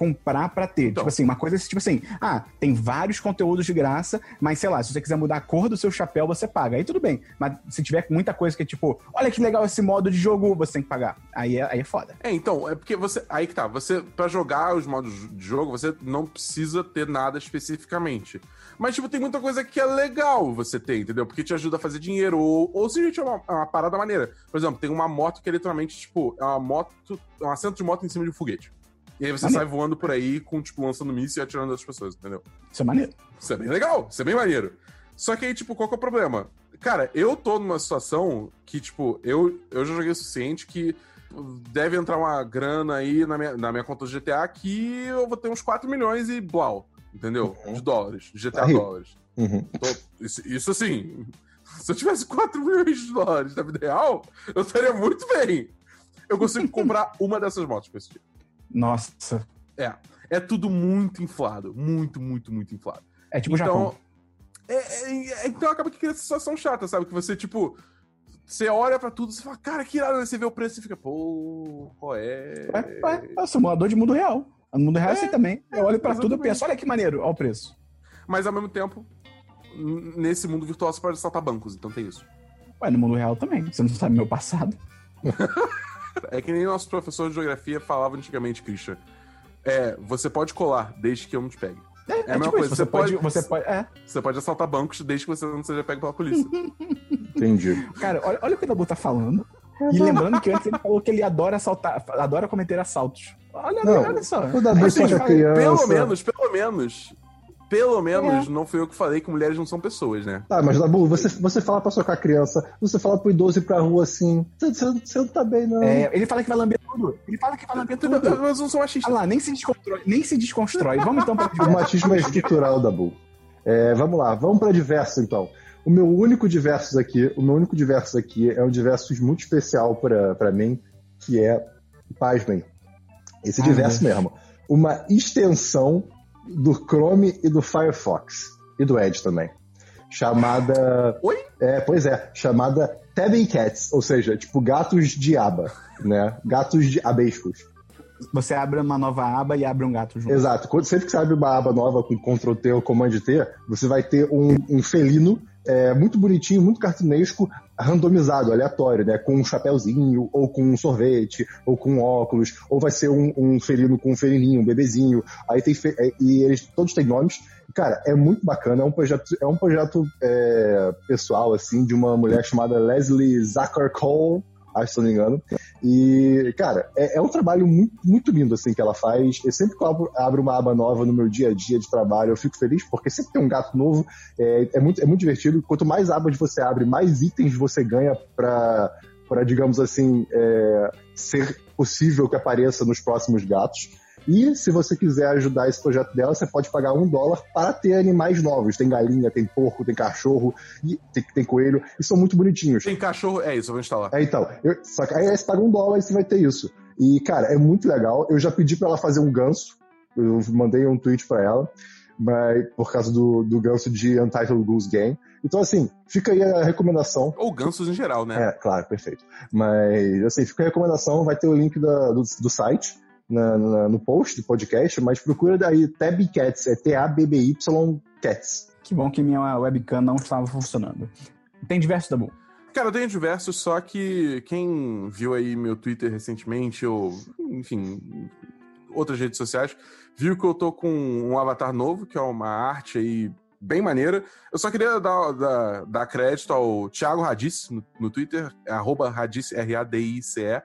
comprar pra ter. Então. Tipo assim, uma coisa tipo assim, ah, tem vários conteúdos de graça, mas sei lá, se você quiser mudar a cor do seu chapéu, você paga. Aí tudo bem. Mas se tiver muita coisa que é tipo, olha que legal esse modo de jogo, você tem que pagar. Aí é, aí é foda. É, então, é porque você. Aí que tá, você, pra jogar os modos de jogo, você não precisa ter nada especificamente. Mas, tipo, tem muita coisa que é legal você ter, entendeu? Porque te ajuda a fazer dinheiro, ou, ou simplesmente é uma, é uma parada maneira. Por exemplo, tem uma moto que é literalmente, tipo, é uma moto. É um assento de moto em cima de um foguete. E aí você Maneiro. sai voando por aí com, tipo, lançando míssil e atirando as pessoas, entendeu? Isso é maneiro. Isso é bem legal, isso é bem maneiro. Só que aí, tipo, qual que é o problema? Cara, eu tô numa situação que, tipo, eu, eu já joguei o suficiente que deve entrar uma grana aí na minha, na minha conta do GTA que eu vou ter uns 4 milhões e blau, entendeu? Uhum. De dólares, de GTA Tá dólares. Uhum. Isso, isso assim, se eu tivesse 4 milhões de dólares na vida real, eu estaria muito bem. Eu consigo comprar uma dessas motos com esse dinheiro. Nossa. É, é tudo muito inflado, muito, muito, muito inflado. É tipo então, Japão. é- é- é- então acaba que cria essa situação chata, sabe? Que você, tipo, você olha pra tudo, você fala, cara, que irado, aí você vê o preço e fica, pô, qual é? É, é, é simulador de mundo real. No mundo real é É, assim também. Eu olho pra tudo e exatamente. penso, olha que maneiro, olha o preço. Mas ao mesmo tempo, nesse mundo virtual você pode assaltar bancos, então tem isso. Ué, no mundo real também. Você não sabe meu passado. É que nem nosso professor de geografia falava antigamente, Christian. É, você pode colar desde que eu não te pegue. É, É a é mesma tipo coisa, isso. você pode, pode- você pode. É. Você pode assaltar bancos desde que você não seja pego pela polícia. Entendi. Cara, olha, olha o que o Dabu tá falando. E lembrando que antes ele falou que ele adora assaltar, adora cometer assaltos. Olha, Não, olha só. O Dabu só é criança. pelo menos, pelo menos. Pelo menos não fui eu que falei que mulheres não são pessoas, né? Tá, mas Dabu, você, você fala pra socar a criança, você fala pro idoso ir pra rua assim, você, você- não tá bem, não. É, ele fala que vai lamber tudo. Ele fala que vai lamber tudo. Mas eu não sou machista. Olha lá, nem se desconstrói. Nem se desconstrói. Vamos então para O machismo é estrutural, Dabu. É, vamos lá, vamos pra diversos então. O meu único diversos aqui, o meu único diversos aqui é um diversos muito especial pra pra mim, que é, pasmem, esse Ai, diverso Deus. mesmo. Uma extensão do Chrome e do Firefox. E do Edge também. Chamada. Oi? É, pois é, chamada Tabbing Cats, ou seja, tipo gatos de aba, né? Gatos de abescos. Você abre uma nova aba e abre um gato junto. Exato. Quando, sempre que você abre uma aba nova com Ctrl T ou Command T, você vai ter um, um felino é, muito bonitinho, muito cartunesco, randomizado, aleatório, né? Com um chapéuzinho, ou com um sorvete, ou com óculos, ou vai ser um, um felino com um felininho, um bebezinho. Aí tem é, e eles todos têm nomes. Cara, é muito bacana. É um projeto, é um projeto é, pessoal assim de uma mulher chamada Leslie Zucker Cole acho, se não me engano. E, cara, é, é um trabalho muito, muito lindo, assim, que ela faz. Eu sempre que eu abro, abro uma aba nova no meu dia a dia de trabalho, eu fico feliz, porque sempre tem um gato novo, é, é muito, é muito divertido. Quanto mais abas você abre, mais itens você ganha pra, pra digamos assim, é, ser possível que apareça nos próximos gatos. E se você quiser ajudar esse projeto dela, você pode pagar um dólar para ter animais novos. Tem galinha, tem porco, tem cachorro, e tem, tem coelho, e são muito bonitinhos. Tem cachorro, é isso, eu vou instalar. É, então, eu, só que aí você paga um dólar e você vai ter isso. E, cara, é muito legal. Eu já pedi para ela fazer um ganso, eu mandei um tweet para ela, mas, por causa do, do ganso de Untitled Goose Game. Então, assim, fica aí a recomendação. Ou gansos em geral, né? É, claro, perfeito. Mas, assim, fica a recomendação, vai ter o link da, do, do site na, na, no post do podcast, mas procura daí Tabby Cats, é T-A-B-B-Y Cats. Que bom que minha webcam não estava funcionando. Tem diversos, Dabu? Cara, eu tenho diversos, só que quem viu aí meu Twitter recentemente, ou, enfim, outras redes sociais, viu que eu tô com um avatar novo, que é uma arte aí bem maneira. Eu só queria dar, dar, dar crédito ao Thiago Radice no, no Twitter, é arroba Radice, R-A-D-I-C-E,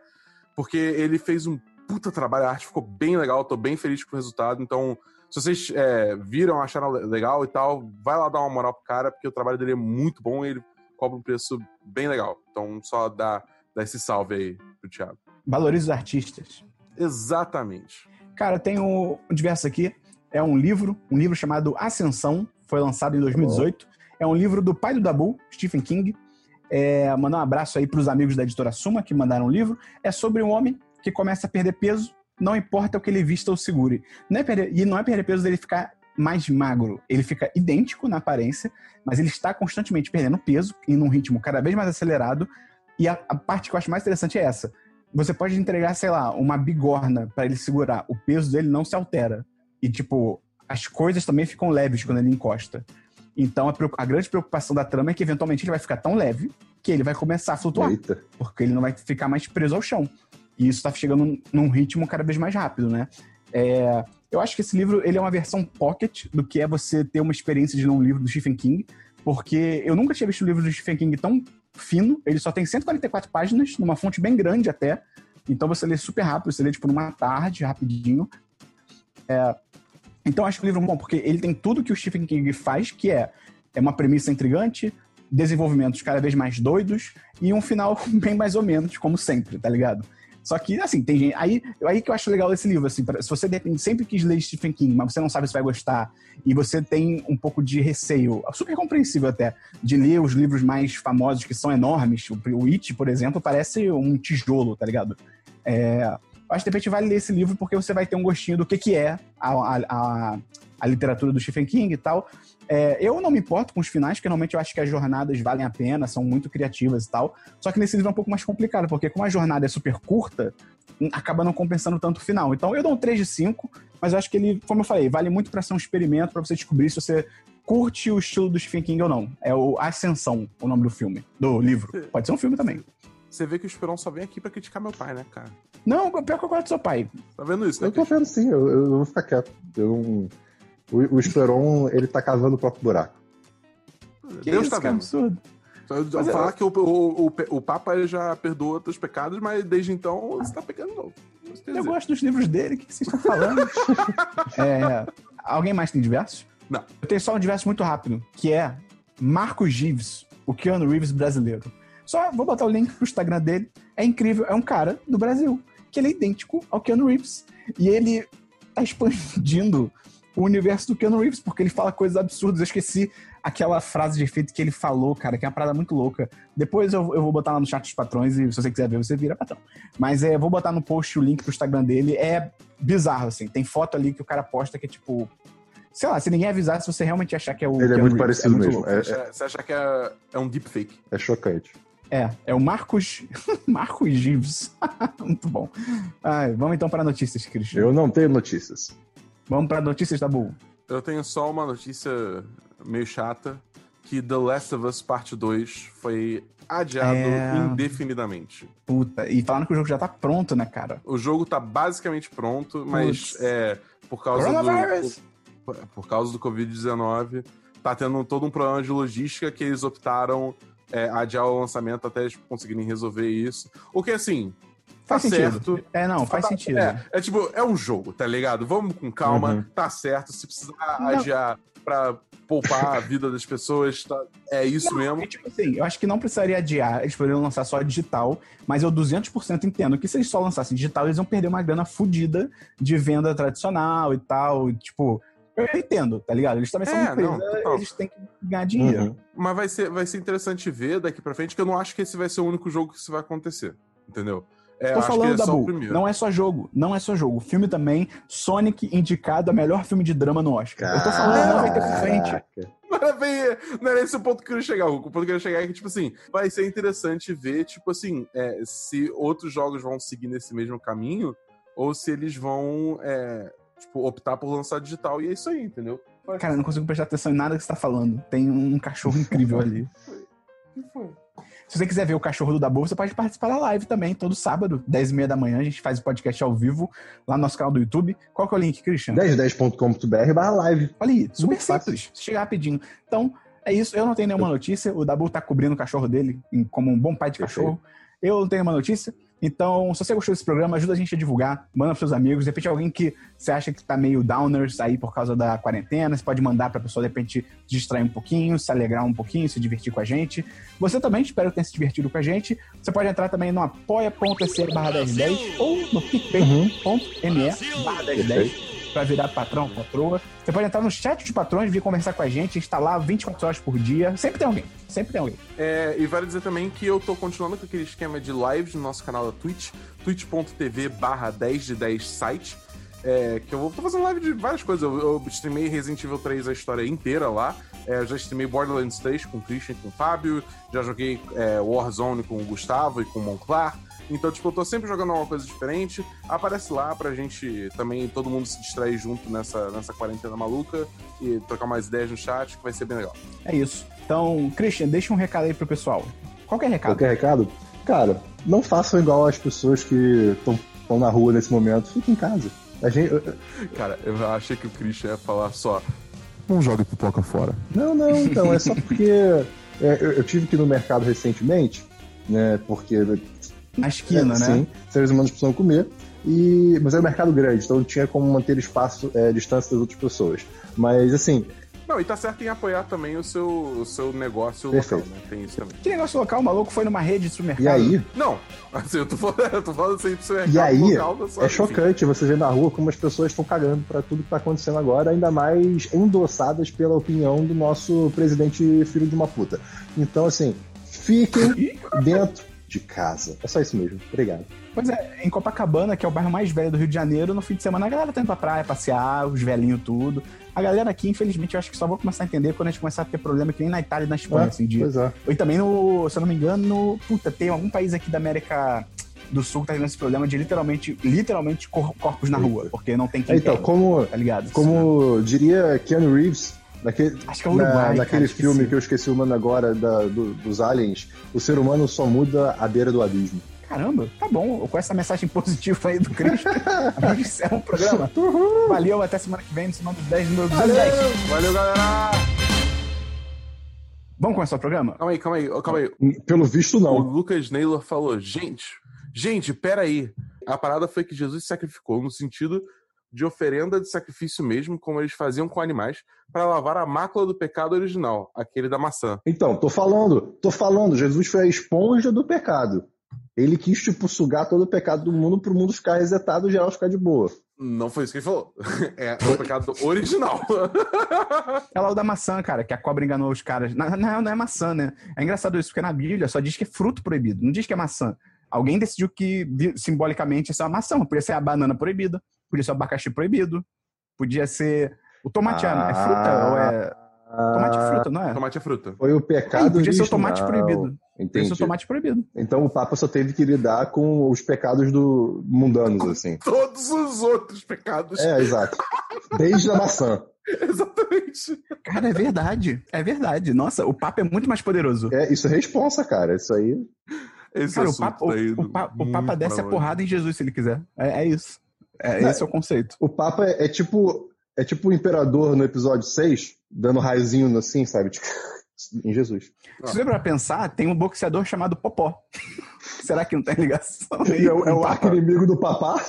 porque ele fez um puta trabalho, a arte ficou bem legal, tô bem feliz com o resultado. Então, se vocês é, viram, acharam legal e tal, vai lá dar uma moral pro cara, porque o trabalho dele é muito bom e ele cobra um preço bem legal. Então, só dá, dá esse salve aí pro Thiago. Valoriza os artistas. Exatamente. Cara, tem um diverso aqui. É um livro, um livro chamado Ascensão, foi lançado em 2018. É um livro do pai do Dabu, Stephen King. É, mandar um abraço aí para os amigos da editora Suma que mandaram o livro. É sobre um homem que começa a perder peso, não importa o que ele vista ou segure. Não é perder, e não é perder peso dele ficar mais magro. Ele fica idêntico na aparência, mas ele está constantemente perdendo peso em um ritmo cada vez mais acelerado. E a, a parte que eu acho mais interessante é essa. Você pode entregar, sei lá, uma bigorna para ele segurar. O peso dele não se altera. E, tipo, as coisas também ficam leves quando ele encosta. Então, a, a, grande preocupação da trama é que, eventualmente, ele vai ficar tão leve que ele vai começar a flutuar. Eita. Porque ele não vai ficar mais preso ao chão. E isso está chegando num ritmo cada vez mais rápido, né? É, eu acho que esse livro ele é uma versão pocket do que é você ter uma experiência de ler um livro do Stephen King, porque eu nunca tinha visto um livro do Stephen King tão fino. Ele só tem 144 páginas, numa fonte bem grande até. Então você lê super rápido, você lê tipo numa tarde, rapidinho. É, então acho que o livro é bom, porque ele tem tudo que o Stephen King faz, que é, é uma premissa intrigante, desenvolvimentos cada vez mais doidos e um final bem mais ou menos, como sempre, tá ligado? Só que, assim, tem gente. Aí, aí que eu acho legal esse livro, assim, pra, se você depende, sempre quis ler Stephen King, mas você não sabe se vai gostar, e você tem um pouco de receio, super compreensível até, de ler os livros mais famosos que são enormes. O, o It, por exemplo, parece um tijolo, tá ligado? É, acho que de repente vale ler esse livro porque você vai ter um gostinho do que, que é a, a, a, a literatura do Stephen King e tal. É, eu não me importo com os finais, porque normalmente eu acho que as jornadas valem a pena, são muito criativas e tal. Só que nesse livro é um pouco mais complicado, porque como a jornada é super curta, acaba não compensando tanto o final. Então eu dou um 3 de 5, mas eu acho que ele, como eu falei, vale muito para ser um experimento, para você descobrir se você curte o estilo do Stephen King ou não. É o Ascensão, o nome do filme, do livro. Pode ser um filme também. Você vê que o Esperon só vem aqui pra criticar meu pai, né, cara? Não, pior que eu gosto do seu pai. Tá vendo isso, né? Eu tô vendo sim, eu, eu vou ficar quieto. Eu não o, o Esperon, ele tá cavando o próprio buraco. Que Deus isso, tá vendo. absurdo. Só falar que o, o, o, o Papa ele já perdoa teus pecados, mas desde então você tá pegando novo. Eu gosto dos livros dele, o que vocês estão falando? é, alguém mais tem diversos? Não. Eu tenho só um diverso muito rápido, que é Marcos Gives, o Keanu Reeves brasileiro. Só vou botar o link pro Instagram dele. É incrível, é um cara do Brasil, que ele é idêntico ao Keanu Reeves. E ele tá expandindo o universo do Keanu Reeves, porque ele fala coisas absurdas. Eu esqueci aquela frase de efeito que ele falou, cara, que é uma parada muito louca. Depois eu, eu vou botar lá no chat dos patrões e se você quiser ver, você vira patrão. Mas é, vou botar no post o link pro Instagram dele. É bizarro, assim. Tem foto ali que o cara posta que é tipo. Sei lá, se ninguém avisar, se você realmente achar que é o. Ele é muito Reeves, parecido é muito mesmo. É, é, você acha que é, é um deepfake? É chocante. É, é o Marcos. Marcos Gives. muito bom. Ai, vamos então para notícias, Cristian. Eu não tenho notícias. Vamos para notícias da Bull. Eu tenho só uma notícia meio chata, que The Last of Us Parte 2 foi adiado é... indefinidamente. Puta, e falando que o jogo já tá pronto, né, cara? O jogo tá basicamente pronto, mas é, por causa do... Por, por causa do Covid-19, tá tendo todo um problema de logística que eles optaram é, adiar o lançamento até eles conseguirem resolver isso. O que, assim, Faz tá sentido. certo. É, não, faz Tá- sentido. É, é tipo, é um jogo, tá ligado? Vamos com calma, Uhum. tá certo. Se precisar Não. adiar pra poupar a vida das pessoas, tá- é isso mesmo. É tipo assim, eu acho que não precisaria adiar, eles poderiam lançar só digital, mas eu 200% entendo que se eles só lançassem digital, eles iam perder uma grana fodida de venda tradicional e tal, e, tipo, eu entendo, tá ligado? Eles também são É, uma empresa, não, total. eles têm que ganhar dinheiro. Uhum. Mas vai ser, vai ser interessante ver daqui pra frente, que eu não acho que esse vai ser o único jogo que isso vai acontecer. Entendeu? É, Tô eu acho que falando, é primeiro. não é só jogo, não é só jogo. Filme também, Sonic indicado a melhor filme de drama no Oscar. Eu tô falando, não vai ter pra frente. Caraca. Não era, bem, não era esse o ponto que eu queria chegar. O ponto que eu queria chegar é que, tipo assim, vai ser interessante ver, tipo assim, é, se outros jogos vão seguir nesse mesmo caminho ou se eles vão, é, tipo, optar por lançar digital. E é isso aí, entendeu? Cara, eu não consigo prestar atenção em nada que você tá falando. Tem um cachorro incrível ali. O que foi? Se você quiser ver o cachorro do Dabu, você pode participar da live também, todo sábado, 10h30 da manhã. A gente faz o podcast ao vivo lá no nosso canal do YouTube. Qual que é o link, Christian? 1010.com.br barra live. Olha aí, super Muito fácil. simples. Chega rapidinho. Então, é isso. Eu não tenho nenhuma notícia. O Dabu tá cobrindo o cachorro dele como um bom pai de cachorro. Eu não tenho nenhuma notícia. Então, se você gostou desse programa, ajuda a gente a divulgar. Manda pros seus amigos. De repente, alguém que você acha que tá meio downers aí por causa da quarentena, você pode mandar pra pessoa, de repente, distrair um pouquinho, se alegrar um pouquinho, se divertir com a gente. Você também, espero que tenha se divertido com a gente. Você pode entrar também no apoia.se barra 1010 ou no picpay.me barra 1010 pra virar patrão, patroa. Você pode entrar no chat de patrões, vir conversar com a gente, lá 24 horas por dia. Sempre tem alguém, sempre tem alguém. É, e vale dizer também que eu tô continuando com aquele esquema de lives no nosso canal da Twitch, twitch.tv barra 10 de 10 site. É, que eu vou tô fazendo live de várias coisas. Eu, eu streamei Resident Evil 3 a história inteira lá. É, eu já streamei Borderlands 3 com o Christian e com o Fábio. Já joguei é, Warzone com o Gustavo e com o Monclar. Então, tipo, eu tô sempre jogando alguma coisa diferente. Aparece lá pra gente também, todo mundo se distrair junto nessa, nessa quarentena maluca e trocar mais ideias no chat, que vai ser bem legal. É isso. Então, Christian, deixa um recado aí pro pessoal. Qual que é recado? Qualquer recado? Cara, não façam igual as pessoas que estão na rua nesse momento. Fiquem em casa. A gente, Cara, eu achei que o Christian ia falar só. Não joga pipoca fora. Não, não, então, é só porque é, eu, eu tive que ir no mercado recentemente, né? Porque. Na esquina, é, né? Sim, seres humanos precisam comer. E, mas era um mercado grande, então não tinha como manter espaço, é, distância das outras pessoas. Mas assim, Não, e tá certo em apoiar também o seu, o seu negócio Perfeito. local, né? Tem isso também. Que negócio local, o maluco foi numa rede de supermercado. e aí, Não, assim, eu tô falando, eu tô falando assim pro seu e aí local da sua é enfim. chocante você ver na rua como as pessoas estão cagando pra tudo que tá acontecendo agora, ainda mais endossadas pela opinião do nosso presidente filho de uma puta. Então, assim, fiquem dentro de casa. É só isso mesmo. Obrigado. Pois é, em Copacabana, que é o bairro mais velho do Rio de Janeiro, no fim de semana a galera tá indo pra praia, passear, os velhinhos tudo. A galera aqui, infelizmente, eu acho que só vou começar a entender quando a gente começar a ter problema que nem na Itália e na Espanha, É, assim, de... Pois é. E também no, se eu não me engano, no... puta, tem algum país aqui da América do Sul que tá tendo esse problema de literalmente, literalmente cor- corpos na rua, porque não tem quem Então, tem, como, tá ligado? como diria Keanu Reeves, naquele, Acho que é o na- Uruguai, naquele cara, filme que eu esqueci o nome agora, da- do- dos aliens, o ser humano só muda à beira do abismo. Caramba, tá bom. Com essa mensagem positiva aí do Cristo, a gente encerra o programa. Valeu, até semana que vem, no Semana dos 10, número 210. Valeu, galera! Vamos começar o programa? Calma aí, calma aí, ó, calma aí. Pelo visto, O não. Lucas Naylor falou, gente, gente, peraí. A parada foi que Jesus se sacrificou no sentido de oferenda de sacrifício mesmo, como eles faziam com animais, para lavar a mácula do pecado original, aquele da maçã. Então, tô falando, tô falando, Jesus foi a esponja do pecado. Ele quis, tipo, sugar todo o pecado do mundo pro mundo ficar resetado e geral ficar de boa. Não foi isso que ele falou. É o pecado original. É lá o da maçã, cara, que a cobra enganou os caras. Na, real, não é maçã, né? É engraçado isso, porque na Bíblia só diz que é fruto proibido, não diz que é maçã. Alguém decidiu que simbolicamente isso é uma maçã. Podia ser a banana proibida, podia ser o abacaxi proibido, podia ser. O tomate é- é fruta ou é. Tomate é fruta, não é? Tomate é fruta. Foi o pecado podia ser o tomate proibido. Podia Entendi. ser o tomate proibido. Então o Papa só teve que lidar com os pecados do mundanos, assim. Todos os outros pecados. É, exato. Desde a maçã. Exatamente. Cara, é verdade. É verdade. Nossa, o Papa é muito mais poderoso. É, isso é responsa, cara. Isso aí. Esse Cara, o Papa, tá o, o Pa- o muito Papa desce a porrada em Jesus se ele quiser. É, é isso. É, Não, esse é o conceito. O Papa é, é tipo. É tipo o imperador no episódio 6, dando raiozinho assim, sabe? Tipo, em Jesus. Se você pra pensar, tem um boxeador chamado Popó. Será que não tem ligação? E é, o- é o arco inimigo do papá.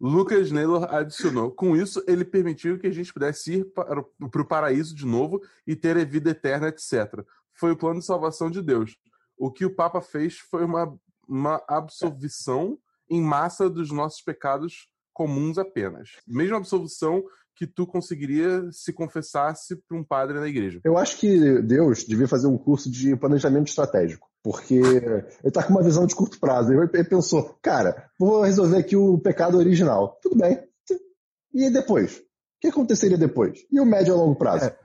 Lucas Naylor adicionou. Com isso, ele permitiu que a gente pudesse ir para o pro paraíso de novo e ter a vida eterna, etc. Foi o plano de salvação de Deus. O que o Papa fez foi uma, uma absolvição em massa dos nossos pecados comuns apenas. Mesma absolvição que tu conseguiria se confessasse para um padre na igreja. Eu acho que Deus devia fazer um curso de planejamento estratégico, porque ele tá com uma visão de curto prazo. Ele pensou, cara, vou resolver aqui o pecado original. Tudo bem. E depois? O que aconteceria depois? E o médio a longo prazo? É.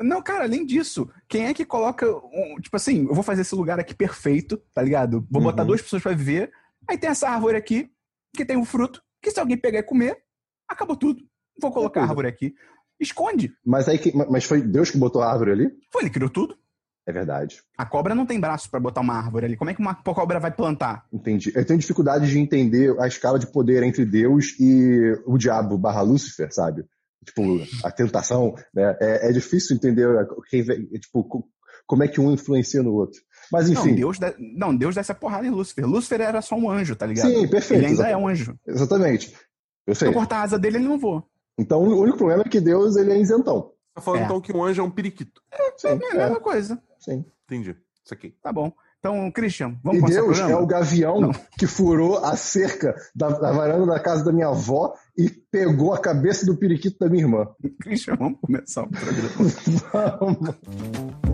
Não, cara, além disso, quem é que coloca. Um, tipo assim, eu vou fazer esse lugar aqui perfeito, tá ligado? Vou botar Uhum. duas pessoas pra viver. Aí tem essa árvore aqui, que tem um fruto, que se alguém pegar e comer, acabou tudo. Vou colocar a árvore aqui. Esconde. Mas aí, que- mas foi Deus que botou a árvore ali? Foi, ele criou tudo. É verdade. A cobra não tem braço pra botar uma árvore ali. Como é que uma cobra vai plantar? Entendi. Eu tenho dificuldade de entender a escala de poder entre Deus e o diabo barra Lúcifer, sabe? Tipo, a tentação, né? É, é difícil entender quem, tipo, co- como é que um influencia no outro. Mas Não enfim, Deus, dá- não, Deus desce a porrada em Lúcifer. Lúcifer era só um anjo, tá ligado? Sim, perfeito, Ele ainda é exatamente. um anjo. exatamente. Se eu Perfeito. cortar a asa dele, ele não voa. Então o único problema é que Deus ele é isentão. Tá falando É. então que um anjo é um periquito. Sim, É a mesma coisa. sim. Entendi. Isso aqui. Tá bom. Então, Christian, vamos E começar o Deus é o gavião Não. que furou a cerca da, da varanda da casa da minha avó e pegou a cabeça do periquito da minha irmã. Christian, vamos começar o programa. Vamos.